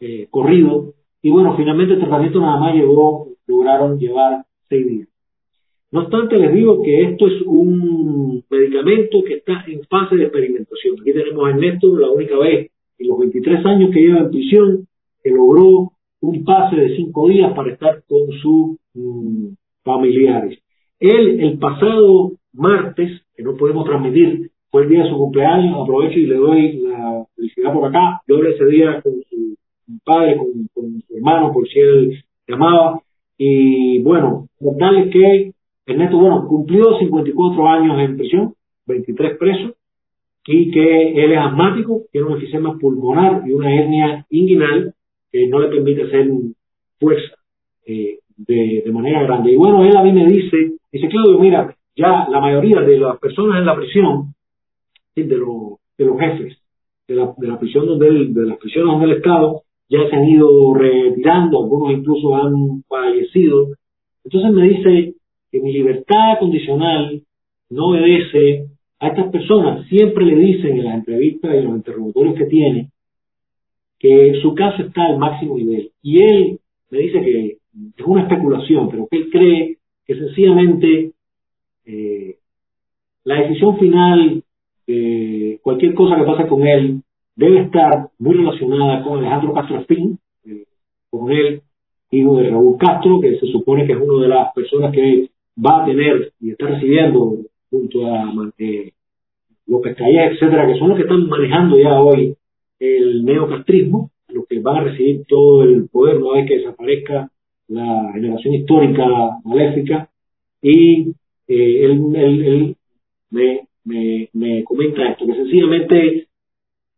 eh, corrido, y bueno, finalmente el tratamiento nada más llegó, lograron llevar 6 días. No obstante, les digo que esto es un medicamento que está en fase de experimentación. Aquí tenemos a Ernesto, la única vez en los 23 años que lleva en prisión, que logró un pase de 5 días para estar con sus mm, familiares. Él, el pasado martes, que no podemos transmitir, fue el día de su cumpleaños, aprovecho y le doy la felicidad por acá. Yo ese día con su padre, con, su hermano, por si él llamaba. Y bueno, es que Ernesto, bueno, cumplió 54 años en prisión, 23 presos, y que él es asmático, tiene un enfisema pulmonar y una hernia inguinal que no le permite hacer fuerza eh, de, manera grande. Y bueno, él a mí me dice, dice, Claudio, mira, ya la mayoría de las personas en la prisión, de, de los jefes de la, de la prisión donde él, de las prisiones donde él estado, ya se han ido retirando, algunos incluso han fallecido. Entonces me dice, que mi libertad condicional no obedece a estas personas. Siempre le dicen en las entrevistas y los interrogatorios que tiene que su caso está al máximo nivel. Y él me dice que es una especulación, pero que él cree que sencillamente eh, la decisión final cualquier cosa que pase con él debe estar muy relacionada con Alejandro Castro Espín, eh, con él, hijo de Raúl Castro, que se supone que es una de las personas que va a tener y está recibiendo junto a eh, López etcétera, que son los que están manejando ya hoy el neocastrismo, los que van a recibir todo el poder una vez que desaparezca la generación histórica maléfica. Y eh, él, me, me, me comenta esto, que sencillamente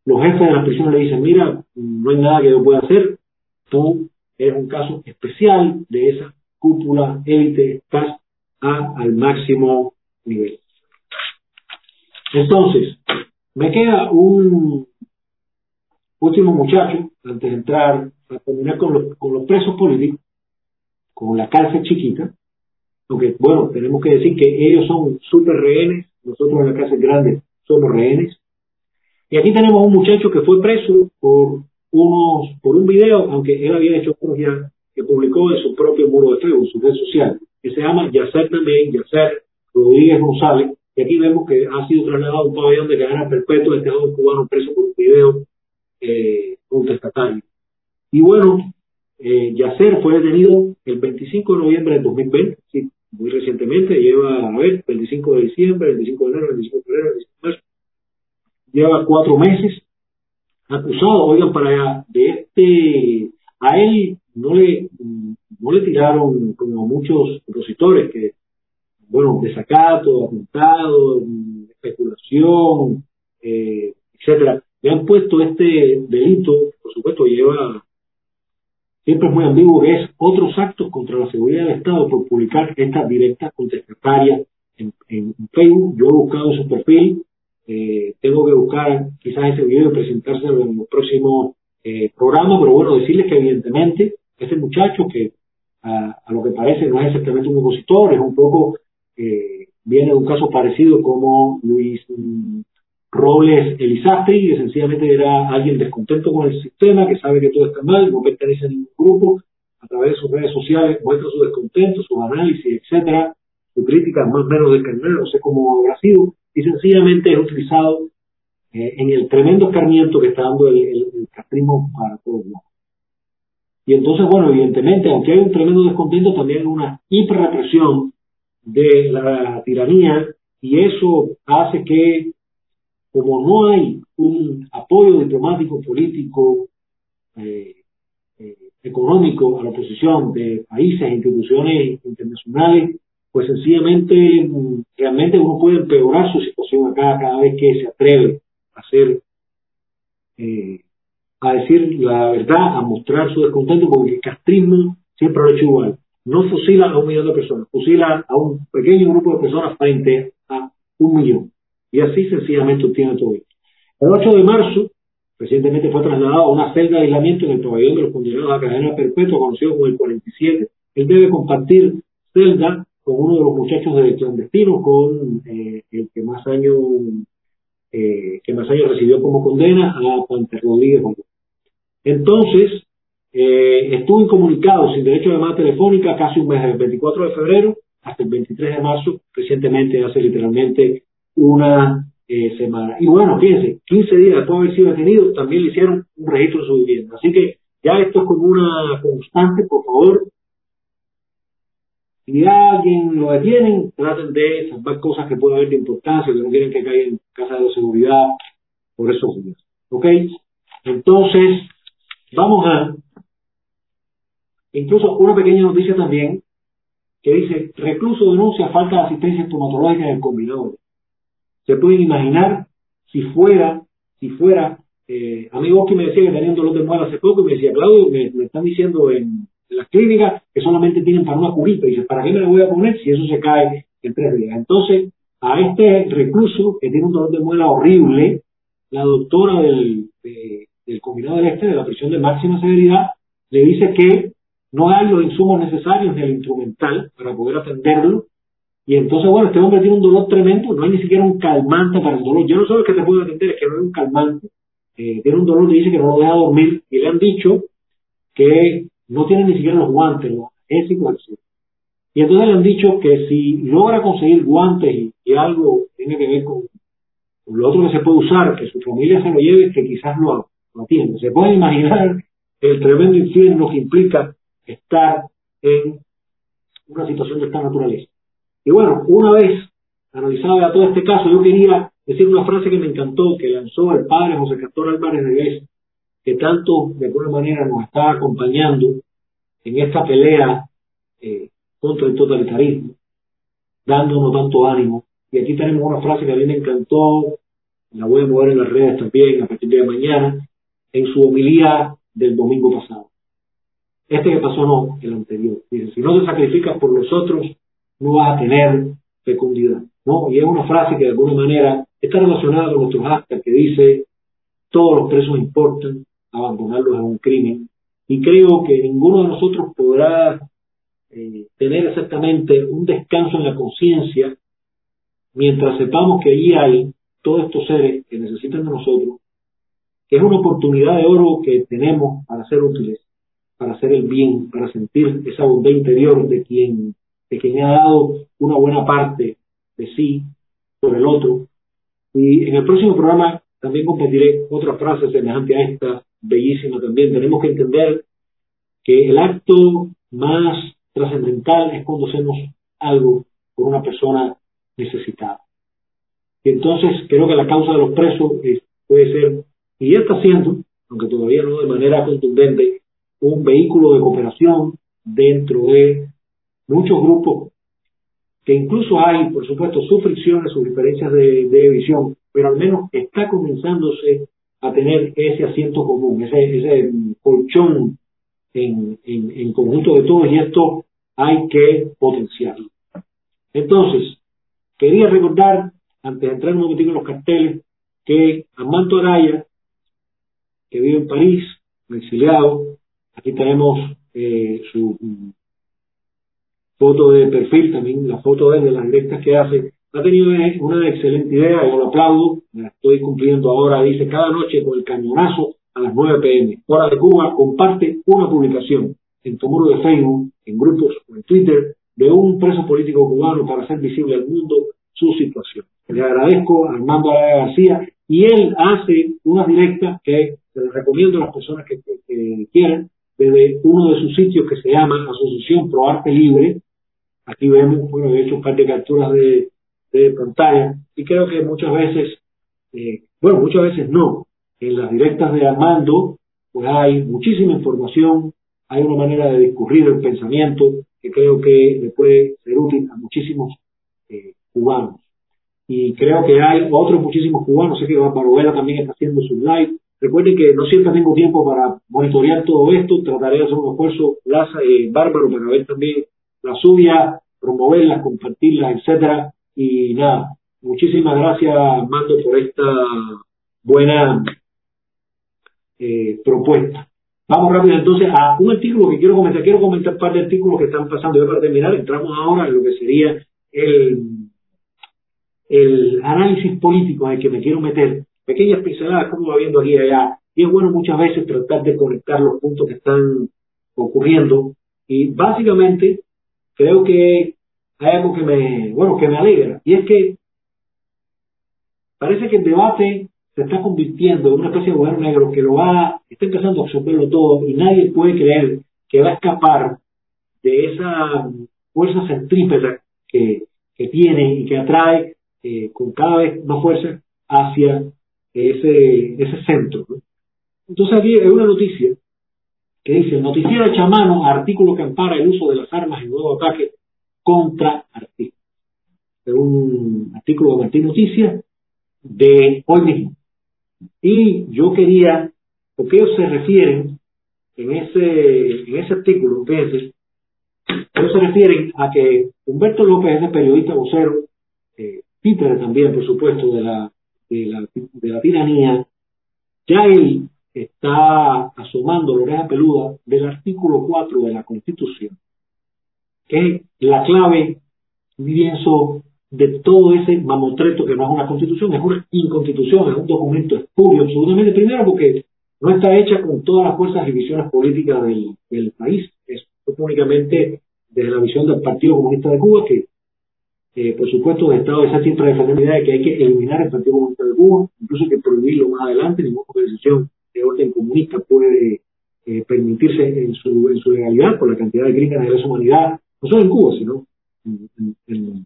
los jefes de las prisiones le dicen, mira, no hay nada que yo pueda hacer, tú eres un caso especial de esa cúpula élite, estás al máximo nivel. Entonces, me queda un último muchacho, antes de entrar, a terminar con los, presos políticos, con la cárcel chiquita, aunque bueno, tenemos que decir que ellos son súper rehenes, nosotros en la cárcel grande somos rehenes. Y aquí tenemos un muchacho que fue preso por unos, por un video, aunque él había hecho otros ya, que publicó en su propio muro de Facebook, su red social que se llama Yacer también, Yacer Rodríguez González, y aquí vemos que ha sido trasladado a un pabellón de cadena perpetua este joven cubano preso por un video eh, contestatario. Y bueno, eh, Yacer fue detenido el 25 de noviembre de 2020, sí, muy recientemente, lleva, a ver, 25 de diciembre, 25 de enero, 25 de febrero, 25 de marzo, lleva cuatro meses acusado, oigan, para allá, de este, a él no le no le tiraron como muchos opositores que, bueno, desacato, atentado, especulación, eh, etcétera. Le han puesto este delito, por supuesto, lleva, siempre es muy ambiguo, que es otros actos contra la seguridad del Estado por publicar estas directas contestatarias en, en Facebook. Yo he buscado su perfil, eh, tengo que buscar quizás ese video y presentárselo en los próximos eh, programas, pero bueno, decirles que evidentemente ese muchacho que a, lo que parece no es exactamente un opositor, es un poco, eh, viene de un caso parecido como Luis Robles Elizastri, y sencillamente era alguien descontento con el sistema, que sabe que todo está mal, no pertenece a ningún grupo, a través de sus redes sociales muestra su descontento, sus análisis, etcétera, su crítica más o menos del no sé cómo habrá sido, y sencillamente es utilizado eh, en el tremendo escarmiento que está dando el, el, castrismo para todos lados. Y entonces, bueno, evidentemente, aunque hay un tremendo descontento, también hay una hiperrepresión de la tiranía y eso hace que, como no hay un apoyo diplomático, político, eh, eh, económico a la oposición de países e instituciones internacionales, pues sencillamente realmente uno puede empeorar su situación acá cada vez que se atreve a hacer eh, a decir la verdad, a mostrar su descontento, porque el castrismo siempre lo ha hecho igual. No fusila a un millón de personas, fusila a un pequeño grupo de personas frente a un millón. Y así sencillamente obtiene todo esto. El 8 de marzo, recientemente fue trasladado a una celda de aislamiento en el pabellón de los condenados a cadena perpetua, conocido como el 47. Él debe compartir celda con uno de los muchachos de clandestino, con eh, el que más años eh, que más años recibió como condena a Panther Rodríguez. Entonces, eh, estuvo incomunicado sin derecho de llamada telefónica casi un mes, del 24 de febrero hasta el 23 de marzo, recientemente, hace literalmente una eh, semana. Y bueno, fíjense, 15 días después de haber sido detenido, también le hicieron un registro de su vivienda. Así que ya esto es como una constante, por favor. Si alguien lo detienen, traten de salvar cosas que pueda haber de importancia, que no quieren que caiga en casa de seguridad por días. ¿Ok? Entonces, vamos a Incluso una pequeña noticia también que dice, recluso denuncia falta de asistencia estomatológica en el combinador. Se pueden imaginar si fuera, si fuera, eh, amigo que me decía que tenía un dolor de muela hace poco y me decía, Claudio, me, están diciendo en, las clínicas que solamente tienen para una curita. Y dice, ¿para qué me la voy a poner si eso se cae en tres días? Entonces, a este recluso que tiene un dolor de muela horrible, la doctora del, del combinado del este, de la prisión de máxima severidad, le dice que no hay los insumos necesarios ni el instrumental para poder atenderlo. Y entonces, bueno, este hombre tiene un dolor tremendo, no hay ni siquiera un calmante para el dolor. Yo no sé que te puedo atender, es que no hay un calmante. Eh, tiene un dolor que dice que no lo deja dormir y le han dicho que no tiene ni siquiera los guantes, los Y entonces le han dicho que si logra conseguir guantes y, algo tiene que ver con, lo otro que se puede usar, que su familia se lo lleve, que quizás lo, lo atienda. Se puede imaginar el tremendo infierno que implica estar en una situación de esta naturaleza. Y bueno, una vez analizado todo este caso, yo quería decir una frase que me encantó, que lanzó el padre José Castor Álvarez Vez, que tanto de alguna manera nos está acompañando en esta pelea eh, contra el totalitarismo, dándonos tanto ánimo. Y aquí tenemos una frase que a mí me encantó, la voy a mover en las redes también a partir de mañana, en su homilía del domingo pasado. Este que pasó no, el anterior. Dice, si no te sacrificas por los otros, no vas a tener fecundidad. ¿no? Y es una frase que de alguna manera está relacionada con nuestros actas que dice, todos los presos importan, abandonarlos es un crimen. Y creo que ninguno de nosotros podrá eh, tener exactamente un descanso en la conciencia mientras sepamos que allí hay todos estos seres que necesitan de nosotros, que es una oportunidad de oro que tenemos para ser útiles para hacer el bien, para sentir esa bondad interior de quien, de quien ha dado una buena parte de sí por el otro. Y en el próximo programa también compartiré otra frase semejante a esta, bellísima también. Tenemos que entender que el acto más trascendental es cuando hacemos algo por una persona necesitada. Y entonces creo que la causa de los presos puede ser, y ya está siendo, aunque todavía no de manera contundente, un vehículo de cooperación dentro de muchos grupos que incluso hay, por supuesto, sus fricciones, sus diferencias de, visión, pero al menos está comenzándose a tener ese asiento común, ese, ese colchón en, en, conjunto de todos y esto hay que potenciarlo. Entonces, quería recordar, antes de entrar un momentito en los carteles, que Armando Araya, que vive en París, exiliado, Aquí tenemos eh, su foto de perfil, también la foto de las directas que hace. Ha tenido una excelente idea, yo lo aplaudo, la estoy cumpliendo ahora, dice, cada noche con el cañonazo a las 9 pm, hora de Cuba, comparte una publicación en tu muro de Facebook, en grupos o en Twitter, de un preso político cubano para hacer visible al mundo su situación. Le agradezco a Armando García y él hace unas directas que les recomiendo a las personas que, quieran desde uno de sus sitios que se llama Asociación Pro Arte Libre. Aquí vemos, bueno, he hecho un par de capturas de, de pantalla y creo que muchas veces, eh, bueno, muchas veces no, en las directas de Armando pues hay muchísima información, hay una manera de discurrir el pensamiento que creo que le puede ser útil a muchísimos eh, cubanos. Y creo que hay otros muchísimos cubanos, sé que Barovela también está haciendo su live. Recuerden que no siempre tengo tiempo para monitorear todo esto, trataré de hacer un esfuerzo, Laza, eh, bárbaro, para ver también la suya, promoverlas, compartirlas, etcétera. Y nada, muchísimas gracias, Mando, por esta buena eh, propuesta. Vamos rápido entonces a un artículo que quiero comentar. Quiero comentar un par de artículos que están pasando. Y para terminar, entramos ahora en lo que sería el, el análisis político en el que me quiero meter. Pequeñas pinceladas, como va viendo aquí allá. Y es bueno muchas veces tratar de conectar los puntos que están ocurriendo. Y básicamente, creo que hay algo que me, bueno, que me alegra. Y es que parece que el debate se está convirtiendo en una especie de gobierno negro que lo va, está empezando a absorberlo todo y nadie puede creer que va a escapar de esa fuerza centrípeta que, que tiene y que atrae eh, con cada vez más fuerza hacia ese, ese centro. Entonces aquí hay una noticia que dice, el noticiero chamano, artículo que ampara el uso de las armas en nuevo ataque contra artistas. Es un artículo de Martín Noticias de hoy mismo. Y yo quería, porque ellos se refieren en ese, en ese artículo, fíjense, ellos se refieren a que Humberto López es periodista vocero, eh, también, por supuesto, de la, de la, de la tiranía, ya él está asomando la oreja peluda del artículo 4 de la Constitución, que es la clave, pienso, de todo ese mamotreto que no es una constitución, es una inconstitución, es un documento espurio, absolutamente, primero porque no está hecha con todas las fuerzas y visiones políticas del, país, es únicamente desde la visión del Partido Comunista de Cuba, que eh, por supuesto el Estado está siempre defendiendo la de que hay que eliminar el Partido Comunista de Cuba, incluso que prohibirlo más adelante, ninguna organización de orden comunista puede eh, permitirse en su, legalidad por la cantidad de crímenes de la humanidad, no solo en Cuba, sino en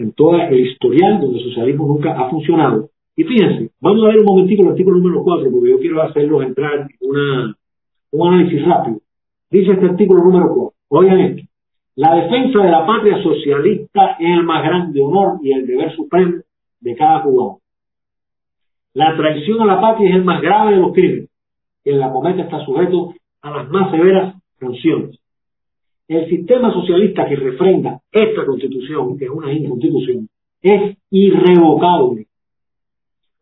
en todo el historial donde el socialismo nunca ha funcionado. Y fíjense, vamos a ver un momentico el artículo número 4, porque yo quiero hacerlo entrar en una, un análisis rápido. Dice este artículo número 4, oigan esto, la defensa de la patria socialista es el más grande honor y el deber supremo de cada cubano. La traición a la patria es el más grave de los crímenes. Quien la cometa está sujeto a las más severas sanciones. El sistema socialista que refrenda esta constitución, que es una inconstitución, es irrevocable.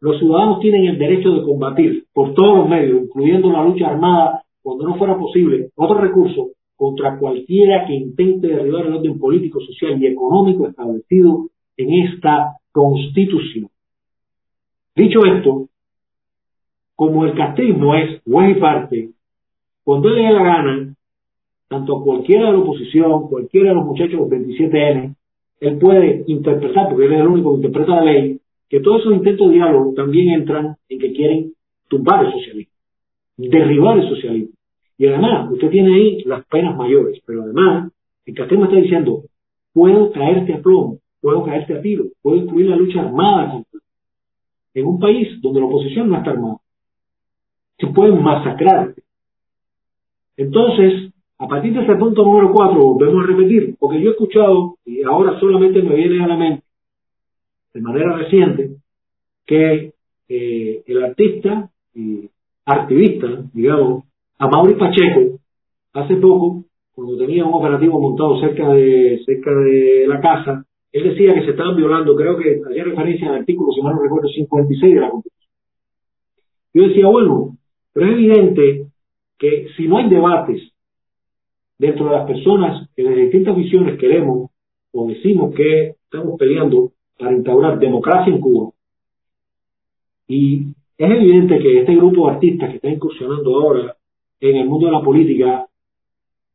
Los ciudadanos tienen el derecho de combatir por todos los medios, incluyendo la lucha armada, cuando no fuera posible, otro recurso contra cualquiera que intente derribar el orden político, social y económico establecido en esta constitución. Dicho esto, como el castrismo es juez y parte, cuando le dé la gana, tanto a cualquiera de la oposición, cualquiera de los muchachos 27N, él puede interpretar, porque él es el único que interpreta la ley, que todos esos intentos de diálogo también entran en que quieren tumbar el socialismo, derribar el socialismo. Y además, usted tiene ahí las penas mayores, pero además, el Castema está diciendo, puedo caerte a plomo, puedo caerte a tiro, puedo incluir la lucha armada en un país donde la oposición no está armada. Se pueden masacrar. Entonces, a partir de ese punto número cuatro, volvemos a repetir, porque yo he escuchado, y ahora solamente me viene a la mente, de manera reciente, que eh, el artista y activista, digamos, Amaury Pacheco, hace poco, cuando tenía un operativo montado cerca de, cerca de la casa, él decía que se estaban violando, creo que hacía referencia al artículo, si mal no recuerdo, 56 de la Constitución. Yo decía, bueno, pero es evidente que si no hay debates dentro de las personas que de distintas visiones queremos o decimos que estamos peleando para instaurar democracia en Cuba. Y es evidente que este grupo de artistas que está incursionando ahora en el mundo de la política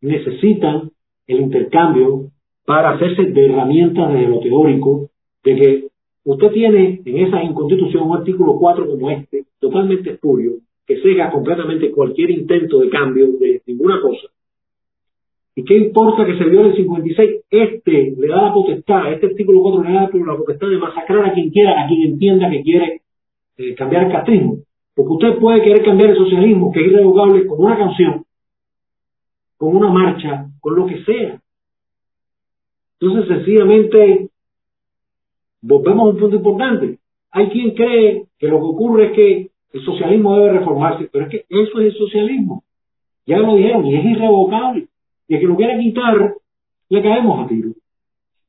necesitan el intercambio para hacerse de herramientas de lo teórico de que usted tiene en esa inconstitución un artículo 4 como este, totalmente espurio, que cega completamente cualquier intento de cambio de ninguna cosa. ¿Y qué importa que se viole el 56? Este le da la potestad, este artículo 4 le da la potestad de masacrar a quien quiera, a quien entienda que quiere eh, cambiar el castrismo. Porque usted puede querer cambiar el socialismo, que es irrevocable, con una canción, con una marcha, con lo que sea. Entonces, sencillamente, volvemos a un punto importante. Hay quien cree que lo que ocurre es que el socialismo debe reformarse, pero es que eso es el socialismo. Ya lo dijeron, y es irrevocable. Y el que lo quiera quitar, le caemos a tiro.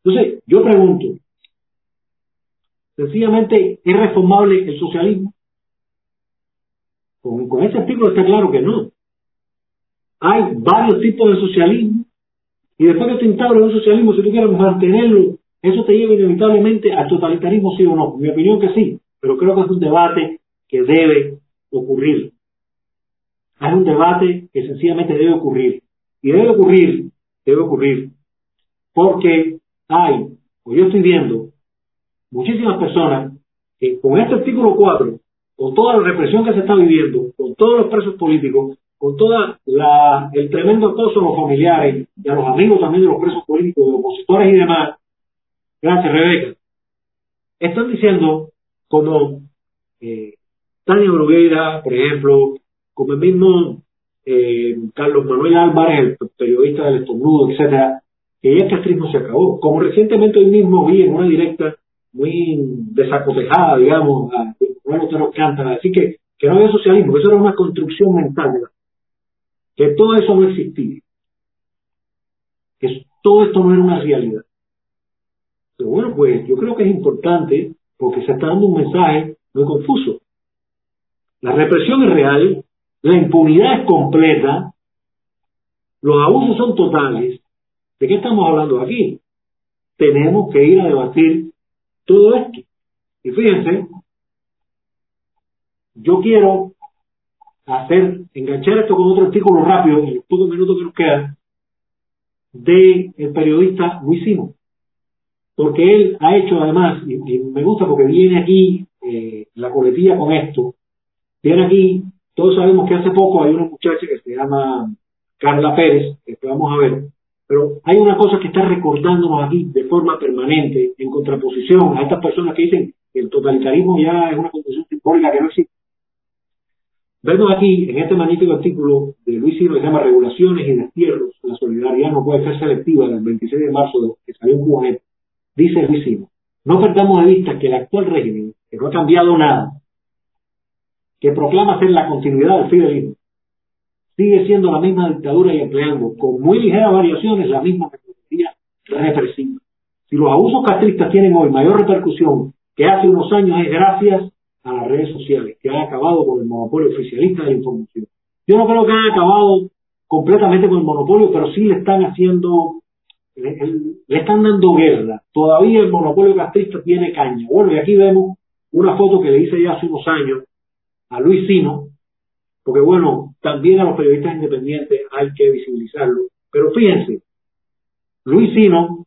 Entonces, yo pregunto, sencillamente, ¿es reformable el socialismo? Con, con ese artículo está claro que no. Hay varios tipos de socialismo, y después que te instaures un socialismo, si tú quieres mantenerlo, eso te lleva inevitablemente al totalitarismo, sí o no. Mi opinión que sí, pero creo que es un debate que debe ocurrir. Hay un debate que sencillamente debe ocurrir. Y debe ocurrir, debe ocurrir, porque hay, o yo estoy viendo, muchísimas personas que con este artículo 4, con toda la represión que se está viviendo, con todos los presos políticos, con todo el tremendo acoso a los familiares y a los amigos también de los presos políticos, de opositores y demás, gracias Rebeca, están diciendo como eh, Tania Bruguera, por ejemplo, como el mismo eh, Carlos Manuel Álvarez, el periodista del estornudo, etcétera, que ya el castrismo se acabó. Como recientemente hoy mismo vi en una directa muy desacotejada, digamos, a Manuel Otero Cántara, decir que, que no había socialismo, que eso era una construcción mental, que todo eso no existía, que todo esto no era una realidad. Pero bueno, pues yo creo que es importante porque se está dando un mensaje muy confuso. La represión es real, la impunidad es completa, los abusos son totales. ¿De qué estamos hablando aquí? Tenemos que ir a debatir todo esto. Y fíjense, yo quiero hacer, enganchar esto con otro artículo rápido, en los pocos minutos que nos quedan, de el periodista Luis Simo. Porque él ha hecho además, y, me gusta porque viene aquí eh, la coletilla con esto, viene aquí todos sabemos que hace poco hay una muchacha que se llama Carla Pérez, que vamos a ver, pero hay una cosa que está recordándonos aquí de forma permanente, en contraposición a estas personas que dicen que el totalitarismo ya es una condición simbólica que no existe. Vemos aquí, en este magnífico artículo de Luis Sino que se llama Regulaciones y Destierros, la solidaridad no puede ser selectiva, del 26 de marzo, que salió un Juanet, dice Luis Sino, no perdamos de vista que el actual régimen, que no ha cambiado nada, que proclama ser la continuidad del fidelismo, sigue siendo la misma dictadura y empleando con muy ligeras variaciones la misma metodología represiva. Si los abusos castristas tienen hoy mayor repercusión que hace unos años es gracias a las redes sociales, que han acabado con el monopolio oficialista de la información. Yo no creo que han acabado completamente con el monopolio, pero sí le están haciendo, le, le están dando guerra. Todavía el monopolio castrista tiene caña. Bueno, y aquí vemos una foto que le hice ya hace unos años a Luis Sino, porque bueno, también a los periodistas independientes hay que visibilizarlo. Pero fíjense, Luis Sino,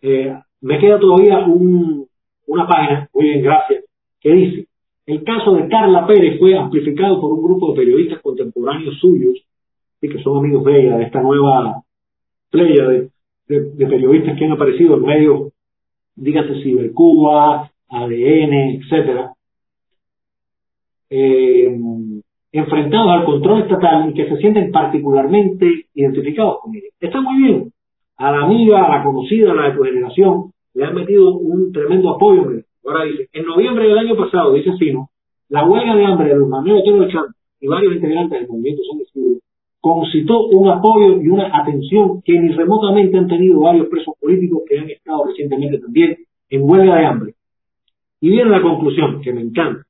eh, me queda todavía un, una página, muy bien, gracias, que dice, el caso de Carla Pérez fue amplificado por un grupo de periodistas contemporáneos suyos, y que son amigos de ella, de esta nueva playa de, de, periodistas que han aparecido en medios, dígase Cibercuba, ADN, etcétera, eh, enfrentados al control estatal y que se sienten particularmente identificados con ellos. Está muy bien. A la amiga, a la conocida, a la de tu generación, le han metido un tremendo apoyo. Ahora dice, en noviembre del año pasado, dice Sino, la huelga de hambre de los Otero de Champ y varios integrantes del movimiento Son de concitó un apoyo y una atención que ni remotamente han tenido varios presos políticos que han estado recientemente también en huelga de hambre. Y viene la conclusión, que me encanta.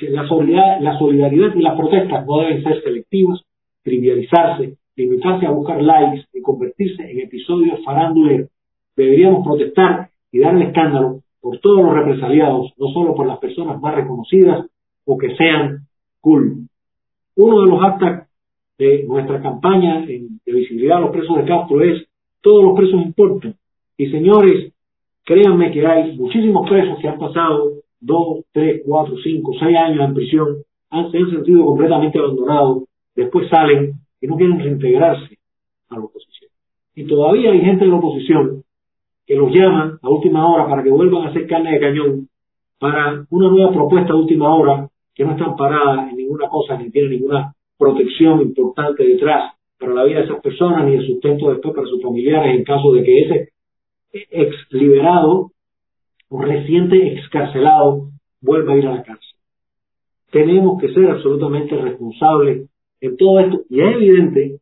La solidaridad, la solidaridad y las protestas no deben ser selectivas, trivializarse, limitarse a buscar likes y convertirse en episodios faránduleros. Deberíamos protestar y darle escándalo por todos los represaliados, no solo por las personas más reconocidas o que sean cool. Uno de los actos de nuestra campaña de visibilidad a los presos de Castro es todos los presos importan. Y señores, créanme que hay muchísimos presos que han pasado dos, tres, cuatro, cinco, seis años en prisión, han, se han sentido completamente abandonados, después salen y no quieren reintegrarse a la oposición. Y todavía hay gente en la oposición que los llaman a última hora para que vuelvan a hacer carne de cañón para una nueva propuesta de última hora que no están paradas en ninguna cosa ni tienen ninguna protección importante detrás para la vida de esas personas ni el sustento después para sus familiares en caso de que ese ex liberado reciente excarcelado vuelva a ir a la cárcel. Tenemos que ser absolutamente responsables en todo esto y es evidente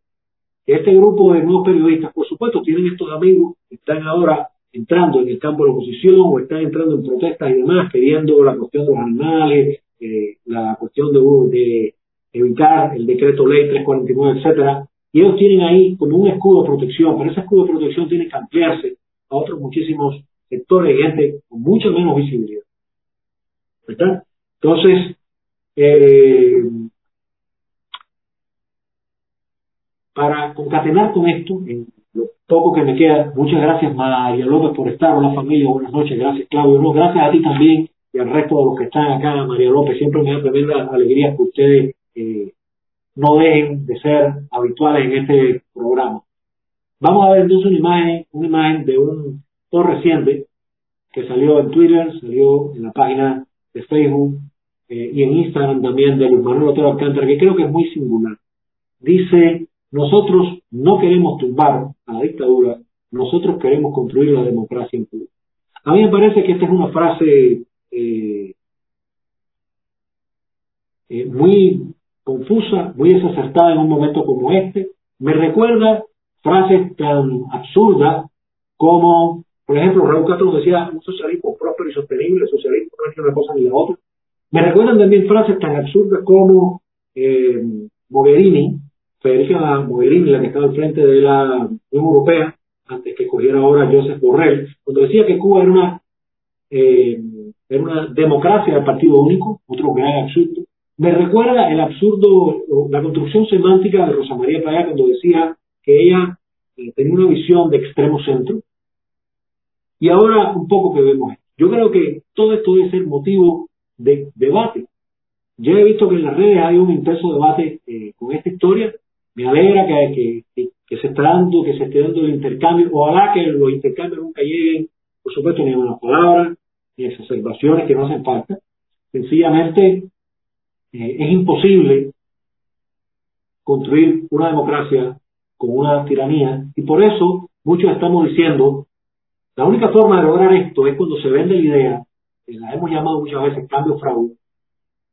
que este grupo de nuevos periodistas, por supuesto, tienen estos amigos que están ahora entrando en el campo de oposición o están entrando en protestas y demás, queriendo la cuestión de los animales, eh, la cuestión de, de evitar el decreto ley 349, etcétera, y ellos tienen ahí como un escudo de protección, pero ese escudo de protección tiene que ampliarse a otros muchísimos sectores de gente con mucha menos visibilidad. ¿Verdad? Entonces, eh, para concatenar con esto, en lo poco que me queda, muchas gracias María López por estar, hola familia, buenas noches, gracias Claudio, gracias a ti también y al resto de los que están acá, María López, siempre me da tremenda alegría que ustedes eh, no dejen de ser habituales en este programa. Vamos a ver entonces una imagen, una imagen de un post reciente que salió en Twitter, salió en la página de Facebook eh, y en Instagram también de Luis Manuel Otero Alcántara, que creo que es muy singular. Dice, nosotros no queremos tumbar a la dictadura, nosotros queremos construir la democracia en Cuba. A mí me parece que esta es una frase eh, eh, muy confusa, muy desacertada en un momento como este. Me recuerda frases tan absurdas como, por ejemplo, Raúl Castro decía un socialismo próspero y sostenible, socialismo no es una cosa ni la otra. Me recuerdan también frases tan absurdas como eh, Mogherini, Federica Mogherini, la que estaba al frente de la Unión Europea, antes que cogiera ahora Joseph Borrell, cuando decía que Cuba era una eh, era una democracia del partido único, otro gran absurdo. Me recuerda el absurdo, la construcción semántica de Rosa María Paya cuando decía que ella eh, tenía una visión de extremo centro. Y ahora un poco que vemos Yo creo que todo esto debe ser motivo de debate. Yo he visto que en las redes hay un intenso debate eh, con esta historia. Me alegra que, que, se está dando, que se esté dando el intercambio. Ojalá que los intercambios nunca lleguen, por supuesto, ni a una palabra, y exacerbaciones que no hacen falta. Sencillamente eh, es imposible construir una democracia con una tiranía y por eso muchos estamos diciendo la única forma de lograr esto es cuando se vende la idea, que la hemos llamado muchas veces cambio fraude,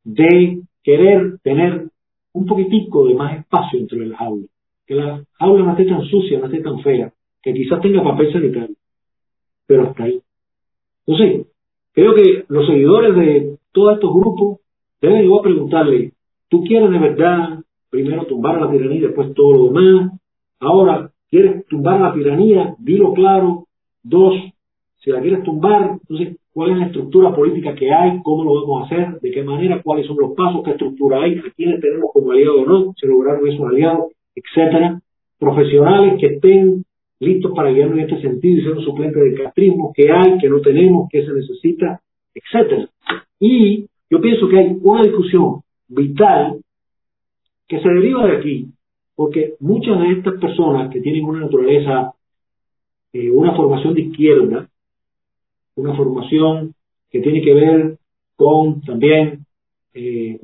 de querer tener un poquitico de más espacio entre las aulas, que la aula no esté tan sucia, no esté tan fea, que quizás tenga papel sanitario, pero hasta ahí. Entonces, Creo que los seguidores de todos estos grupos deben igual preguntarle, ¿tú quieres de verdad primero tumbar la tiranía y después todo lo demás? Ahora, ¿quieres tumbar la tiranía? Dilo claro. Dos, si la quieres tumbar, entonces, ¿cuál es la estructura política que hay? ¿Cómo lo vamos a hacer? ¿De qué manera? ¿Cuáles son los pasos? ¿Qué estructura hay? ¿A quiénes tenemos como aliados o no? ¿Se lograron esos aliados? Etcétera. Profesionales que estén listos para guiarnos en este sentido y ser un suplente del castrismo, que hay, que no tenemos, que se necesita, etcétera. Y yo pienso que hay una discusión vital que se deriva de aquí, porque muchas de estas personas que tienen una naturaleza, eh, una formación de izquierda, una formación que tiene que ver con también eh,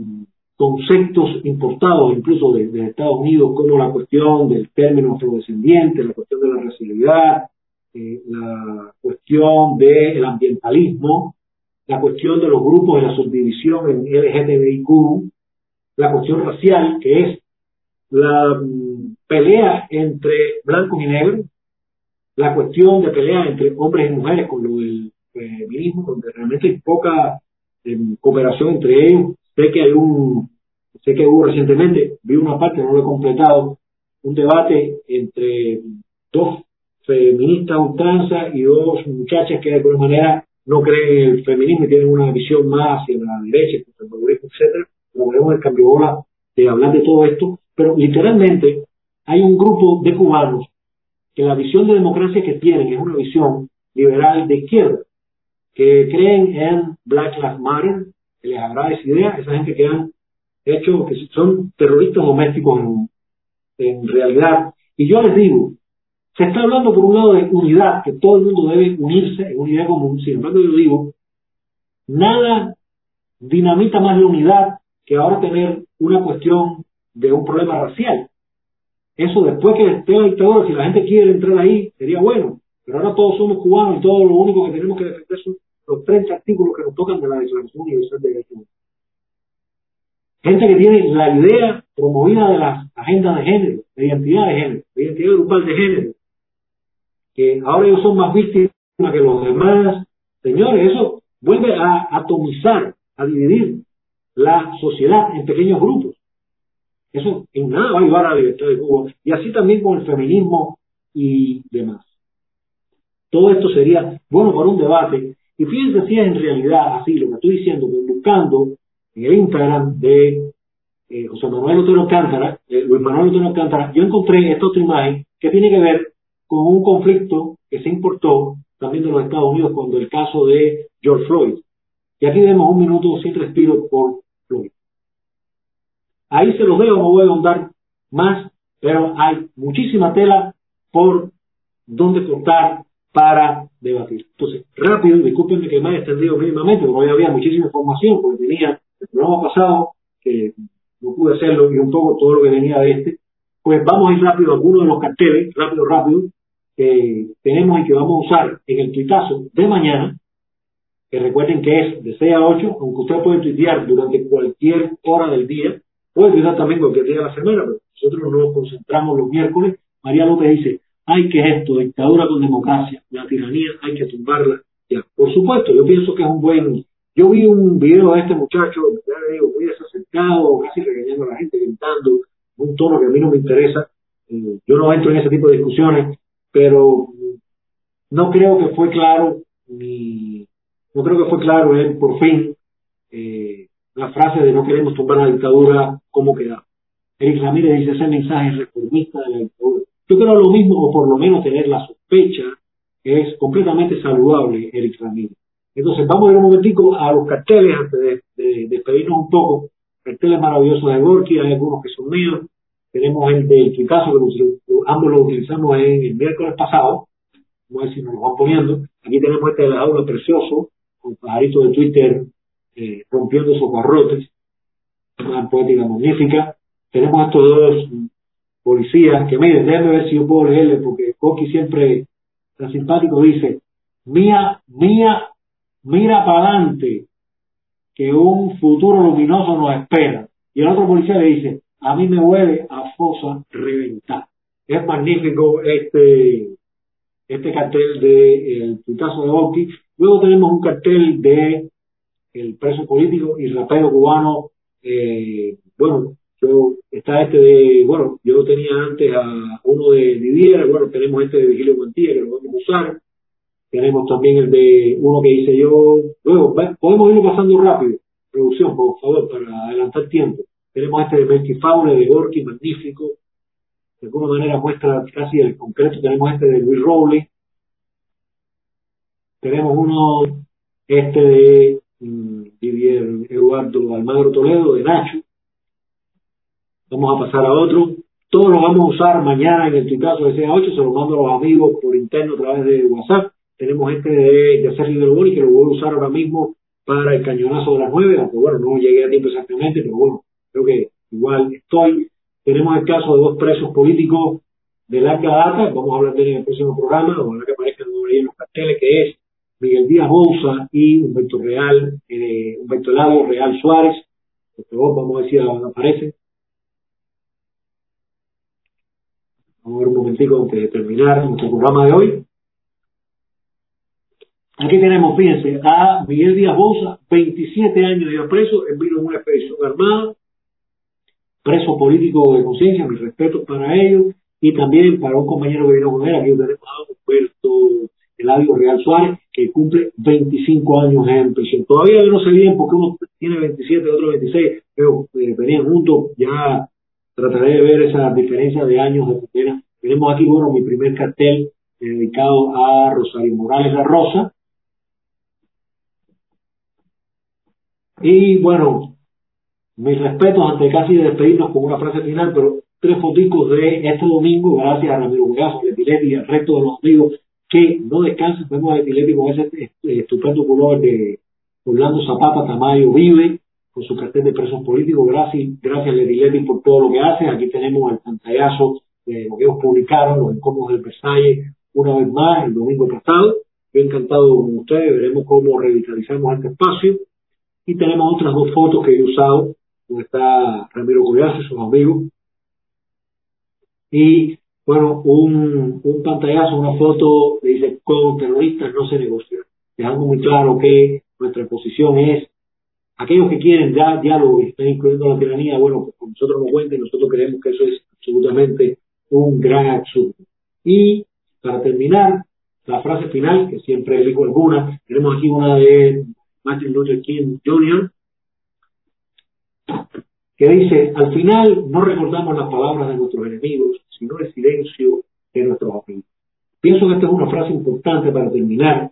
conceptos importados incluso de, Estados Unidos, como la cuestión del término afrodescendiente, la cuestión de la racialidad, eh, la cuestión del ambientalismo, la cuestión de los grupos de la subdivisión en LGTBIQ, la cuestión racial, que es la mm, pelea entre blancos y negros, la cuestión de pelea entre hombres y mujeres con lo del feminismo, donde realmente hay poca em, cooperación entre ellos, Sé que hay un, sé que hubo recientemente, vi una parte, no lo he completado, un debate entre dos feministas ultranza y dos muchachas que de alguna manera no creen en el feminismo y tienen una visión más hacia la derecha, conservadurismo, etcétera, como vemos el cambio ahora de hablar de todo esto, pero literalmente hay un grupo de cubanos que la visión de democracia que tienen es una visión liberal de izquierda, que creen en Black Lives Matter, les agrada esa idea, esa gente que han hecho, que son terroristas domésticos en, en realidad. Y yo les digo, se está hablando por un lado de unidad, que todo el mundo debe unirse en una idea común. Sin embargo, yo digo, nada dinamita más la unidad que ahora tener una cuestión de un problema racial. Eso después que esté la dictadura, si la gente quiere entrar ahí, sería bueno. Pero ahora todos somos cubanos y todo lo único que tenemos que defender son los 30 artículos que nos tocan de la Declaración Universal de Derechos Humanos. Gente que tiene la idea promovida de las agendas de género, de identidad de género, de identidad grupal de género, que ahora ellos son más víctimas que los demás. Señores, eso vuelve a atomizar, a dividir la sociedad en pequeños grupos. Eso en nada va a ayudar a la libertad de Cuba. Y así también con el feminismo y demás. Todo esto sería bueno para un debate. Y fíjense si es en realidad así lo que estoy diciendo, buscando en el Instagram de eh, José Manuel Otero Alcántara, eh, Luis Manuel Otero Alcántara, yo encontré esta otra imagen que tiene que ver con un conflicto que se importó también de los Estados Unidos cuando el caso de George Floyd. Y aquí vemos un minuto sin respiro por Floyd. Ahí se los veo, no voy a ahondar más, pero hay muchísima tela por donde cortar para debatir. Entonces, rápido, discúlpenme que me haya extendido mínimamente, porque hoy había muchísima información, porque tenía el programa pasado, que no pude hacerlo, y un poco todo lo que venía de este. Pues vamos a ir rápido a algunos de los carteles, rápido, rápido, que tenemos y que vamos a usar en el tuitazo de mañana, que recuerden que es de 6 a 8, aunque usted puede tuitear durante cualquier hora del día, puede tuitear también cualquier día de la semana, pero nosotros nos concentramos los miércoles. María López dice, hay que esto, dictadura con democracia, la tiranía hay que tumbarla ya. Por supuesto, yo pienso que es un buen... Yo vi un video de este muchacho, ya le digo, muy desacercado, casi regañando a la gente, gritando, un tono que a mí no me interesa. Eh, yo no entro en ese tipo de discusiones, pero no creo que fue claro ni no creo que fue claro él por fin eh, la frase de no queremos tumbar la dictadura como queda. Eric Ramírez dice ese mensaje reformista de la dictadura. Yo creo lo mismo, o por lo menos tener la sospecha, que es completamente saludable, Eric Ramírez. Entonces, vamos a ir un momentico a los carteles antes de, despedirnos un poco. Carteles maravillosos de Gorky, hay algunos que son míos. Tenemos el del Picasso, que ambos lo utilizamos en el miércoles pasado. Vamos a ver si nos lo van poniendo. Aquí tenemos este de la aula precioso, con pajarito de Twitter eh, rompiendo sus barrotes. Una poética magnífica. Tenemos estos dos policía, que miren, déjenme ver si yo puedo leerle, porque Coqui siempre tan simpático dice, mía, mía, mira para adelante, que un futuro luminoso nos espera. Y el otro policía le dice, a mí me huele a fosa reventar. Es magnífico este, este cartel de el putazo de Oki. Luego tenemos un cartel de el preso político y rapero cubano, eh, bueno, yo, está este de, bueno, yo tenía antes a uno de Didier, bueno, tenemos este de Vigilio Mantilla que lo vamos a usar. Tenemos también el de uno que hice yo. Luego, podemos irlo pasando rápido. Producción, por favor, para adelantar tiempo. Tenemos este de Melky Faule, de Gorky, magnífico. De alguna manera muestra casi el concreto. Tenemos este de Luis Robles. Tenemos uno, este de Didier Eduardo Almagro Toledo, de Nacho Vamos a pasar a otro. Todos lo vamos a usar mañana en el caso de CA8, se lo mando a los amigos por interno a través de WhatsApp. Tenemos este de, de Boni que lo voy a usar ahora mismo para el cañonazo de las nueve, aunque bueno, no llegué a tiempo exactamente, pero bueno, creo que igual estoy. Tenemos el caso de dos presos políticos de larga data, vamos a hablar de él en el próximo programa, ojalá que aparezcan en los carteles, que es Miguel Díaz Bouza y Humberto Real, eh, Humberto Lado Real Suárez, favor, vamos a ver si aparecen. Vamos a ver un momentico antes de terminar nuestro programa de hoy. Aquí tenemos, fíjense, a Miguel Díaz Bosa, 27 años de preso, en vino en una expedición armada, preso político de conciencia, mis respetos para ellos, y también para un compañero que vino con él, aquí tenemos a Humberto Eladio Real Suárez, que cumple 25 años en prisión. Todavía no sé bien por qué uno tiene 27, otro 26, pero eh, venían juntos, ya trataré de ver esa diferencia de años de pena. Tenemos aquí, bueno, mi primer cartel dedicado a Rosario Morales La Rosa. Y bueno, mis respetos antes casi de despedirnos con una frase final, pero tres foticos de este domingo, gracias a Ramiro Gaso, a y al resto de los amigos que no descansen, vemos a Letiletti con ese estupendo color de Orlando Zapata, Tamayo Vive, con su cartel de presos políticos. Gracias, gracias Letiletti por todo lo que hace. Aquí tenemos el pantallazo de lo que ellos publicaron, los incómodos del Versailles, una vez más, el domingo pasado. Yo encantado con ustedes, veremos cómo revitalizamos este espacio. Y tenemos otras dos fotos que he usado, donde está Ramiro Collazo sus amigos. Y bueno, un, un pantallazo, una foto que dice con terroristas no se negocia, dejando muy claro que nuestra posición es aquellos que quieren ya diálogo y están incluyendo la tiranía, bueno, pues nosotros no cuenten, nosotros creemos que eso es absolutamente un gran absurdo. Y para terminar, la frase final, que siempre elijo alguna, tenemos aquí una de Martin Luther King Jr., que dice, al final no recordamos las palabras de nuestros enemigos, sino el silencio de nuestros amigos. Pienso que esta es una frase importante para terminar,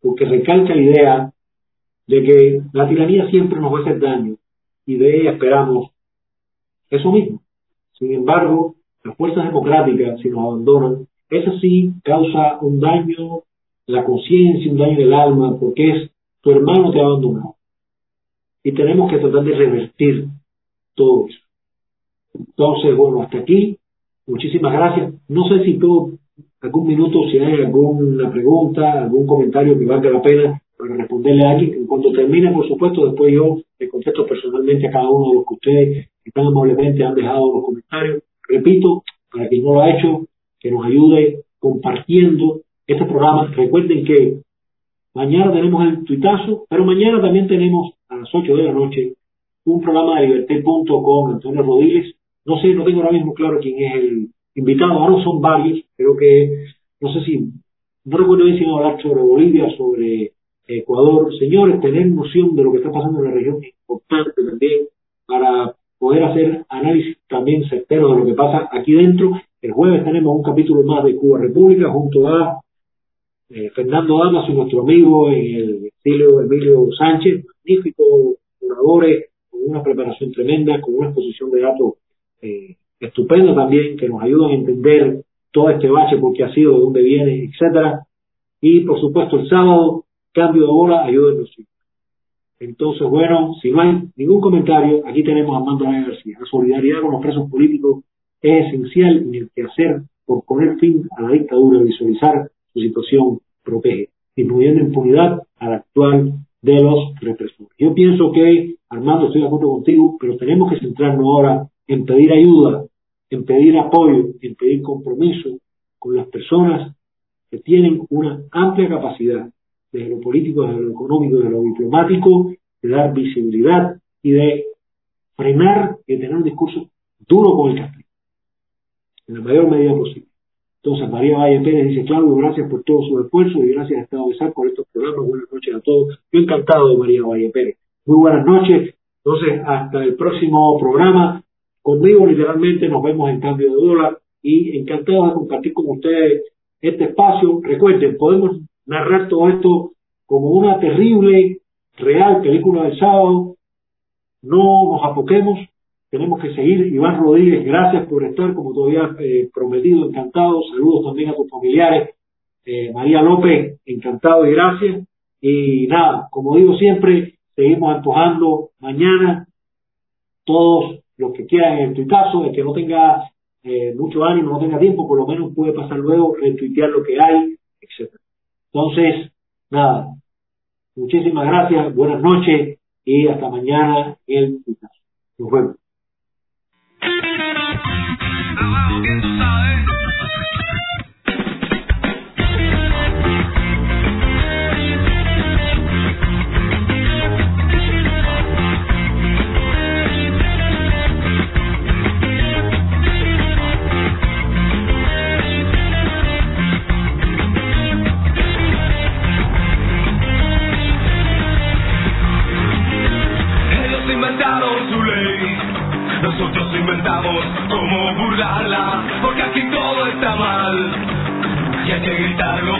porque recalca la idea de que la tiranía siempre nos va a hacer daño y de ella esperamos eso mismo. Sin embargo, las fuerzas democráticas, si nos abandonan, eso sí causa un daño la conciencia, un daño del alma, porque es tu hermano te ha abandonado. Y tenemos que tratar de revertir todo eso. Entonces, bueno, hasta aquí. Muchísimas gracias. No sé si todo, algún minuto, si hay alguna pregunta, algún comentario que valga la pena para responderle a alguien. Cuando termine, por supuesto, después yo le contesto personalmente a cada uno de los que ustedes tan amablemente han dejado los comentarios. Repito, para quien no lo ha hecho, que nos ayude compartiendo este programa. Recuerden que mañana tenemos el tuitazo, pero mañana también tenemos a las 8 de la noche un programa de liberté.com, Antonio Rodríguez. No sé, no tengo ahora mismo claro quién es el invitado, ahora son varios, creo que, no sé si, no recuerdo bien si a hablar sobre Bolivia, sobre Ecuador. Señores, tener noción de lo que está pasando en la región es importante también para poder hacer análisis también certero de lo que pasa aquí dentro. El jueves tenemos un capítulo más de Cuba República junto a eh, Fernando Damas y nuestro amigo en el estilo Emilio Sánchez, magníficos oradores una preparación tremenda, con una exposición de datos eh, estupenda también, que nos ayudan a entender todo este bache, por qué ha sido, de dónde viene, etcétera. Y por supuesto el sábado, cambio de bola, ayúdenos. Entonces, bueno, si no hay ningún comentario, aquí tenemos a Armando García. La solidaridad con los presos políticos es esencial en el que hacer por poner fin a la dictadura visualizar su situación protege, disminuyendo impunidad al actual de los represores. Yo pienso que, Armando, estoy de acuerdo contigo, pero tenemos que centrarnos ahora en pedir ayuda, en pedir apoyo, en pedir compromiso con las personas que tienen una amplia capacidad desde lo político, desde lo económico, desde lo diplomático, de dar visibilidad y de frenar y de tener un discurso duro con el castigo, en la mayor medida posible. Entonces, María Valle Pérez dice, Claudio, gracias por todo su esfuerzo y gracias a Estado de Sal por estos programas. Buenas noches a todos. Yo encantado de María Valle Pérez. Muy buenas noches. Entonces, hasta el próximo programa. Conmigo, literalmente, nos vemos en cambio de dólar y encantado de compartir con ustedes este espacio. Recuerden, podemos narrar todo esto como una terrible, real película del sábado. No nos apoquemos, tenemos que seguir. Iván Rodríguez, gracias por estar, como todavía eh, prometido, encantado. Saludos también a tus familiares. Eh, María López, encantado y gracias. Y nada, como digo siempre, seguimos antojando mañana todos los que quieran en tu caso, el que no tenga eh, mucho ánimo, no tenga tiempo, por lo menos puede pasar luego, retuitear lo que hay, etcétera. Entonces, nada, muchísimas gracias, buenas noches y hasta mañana en el caso. Nos vemos. Abajo,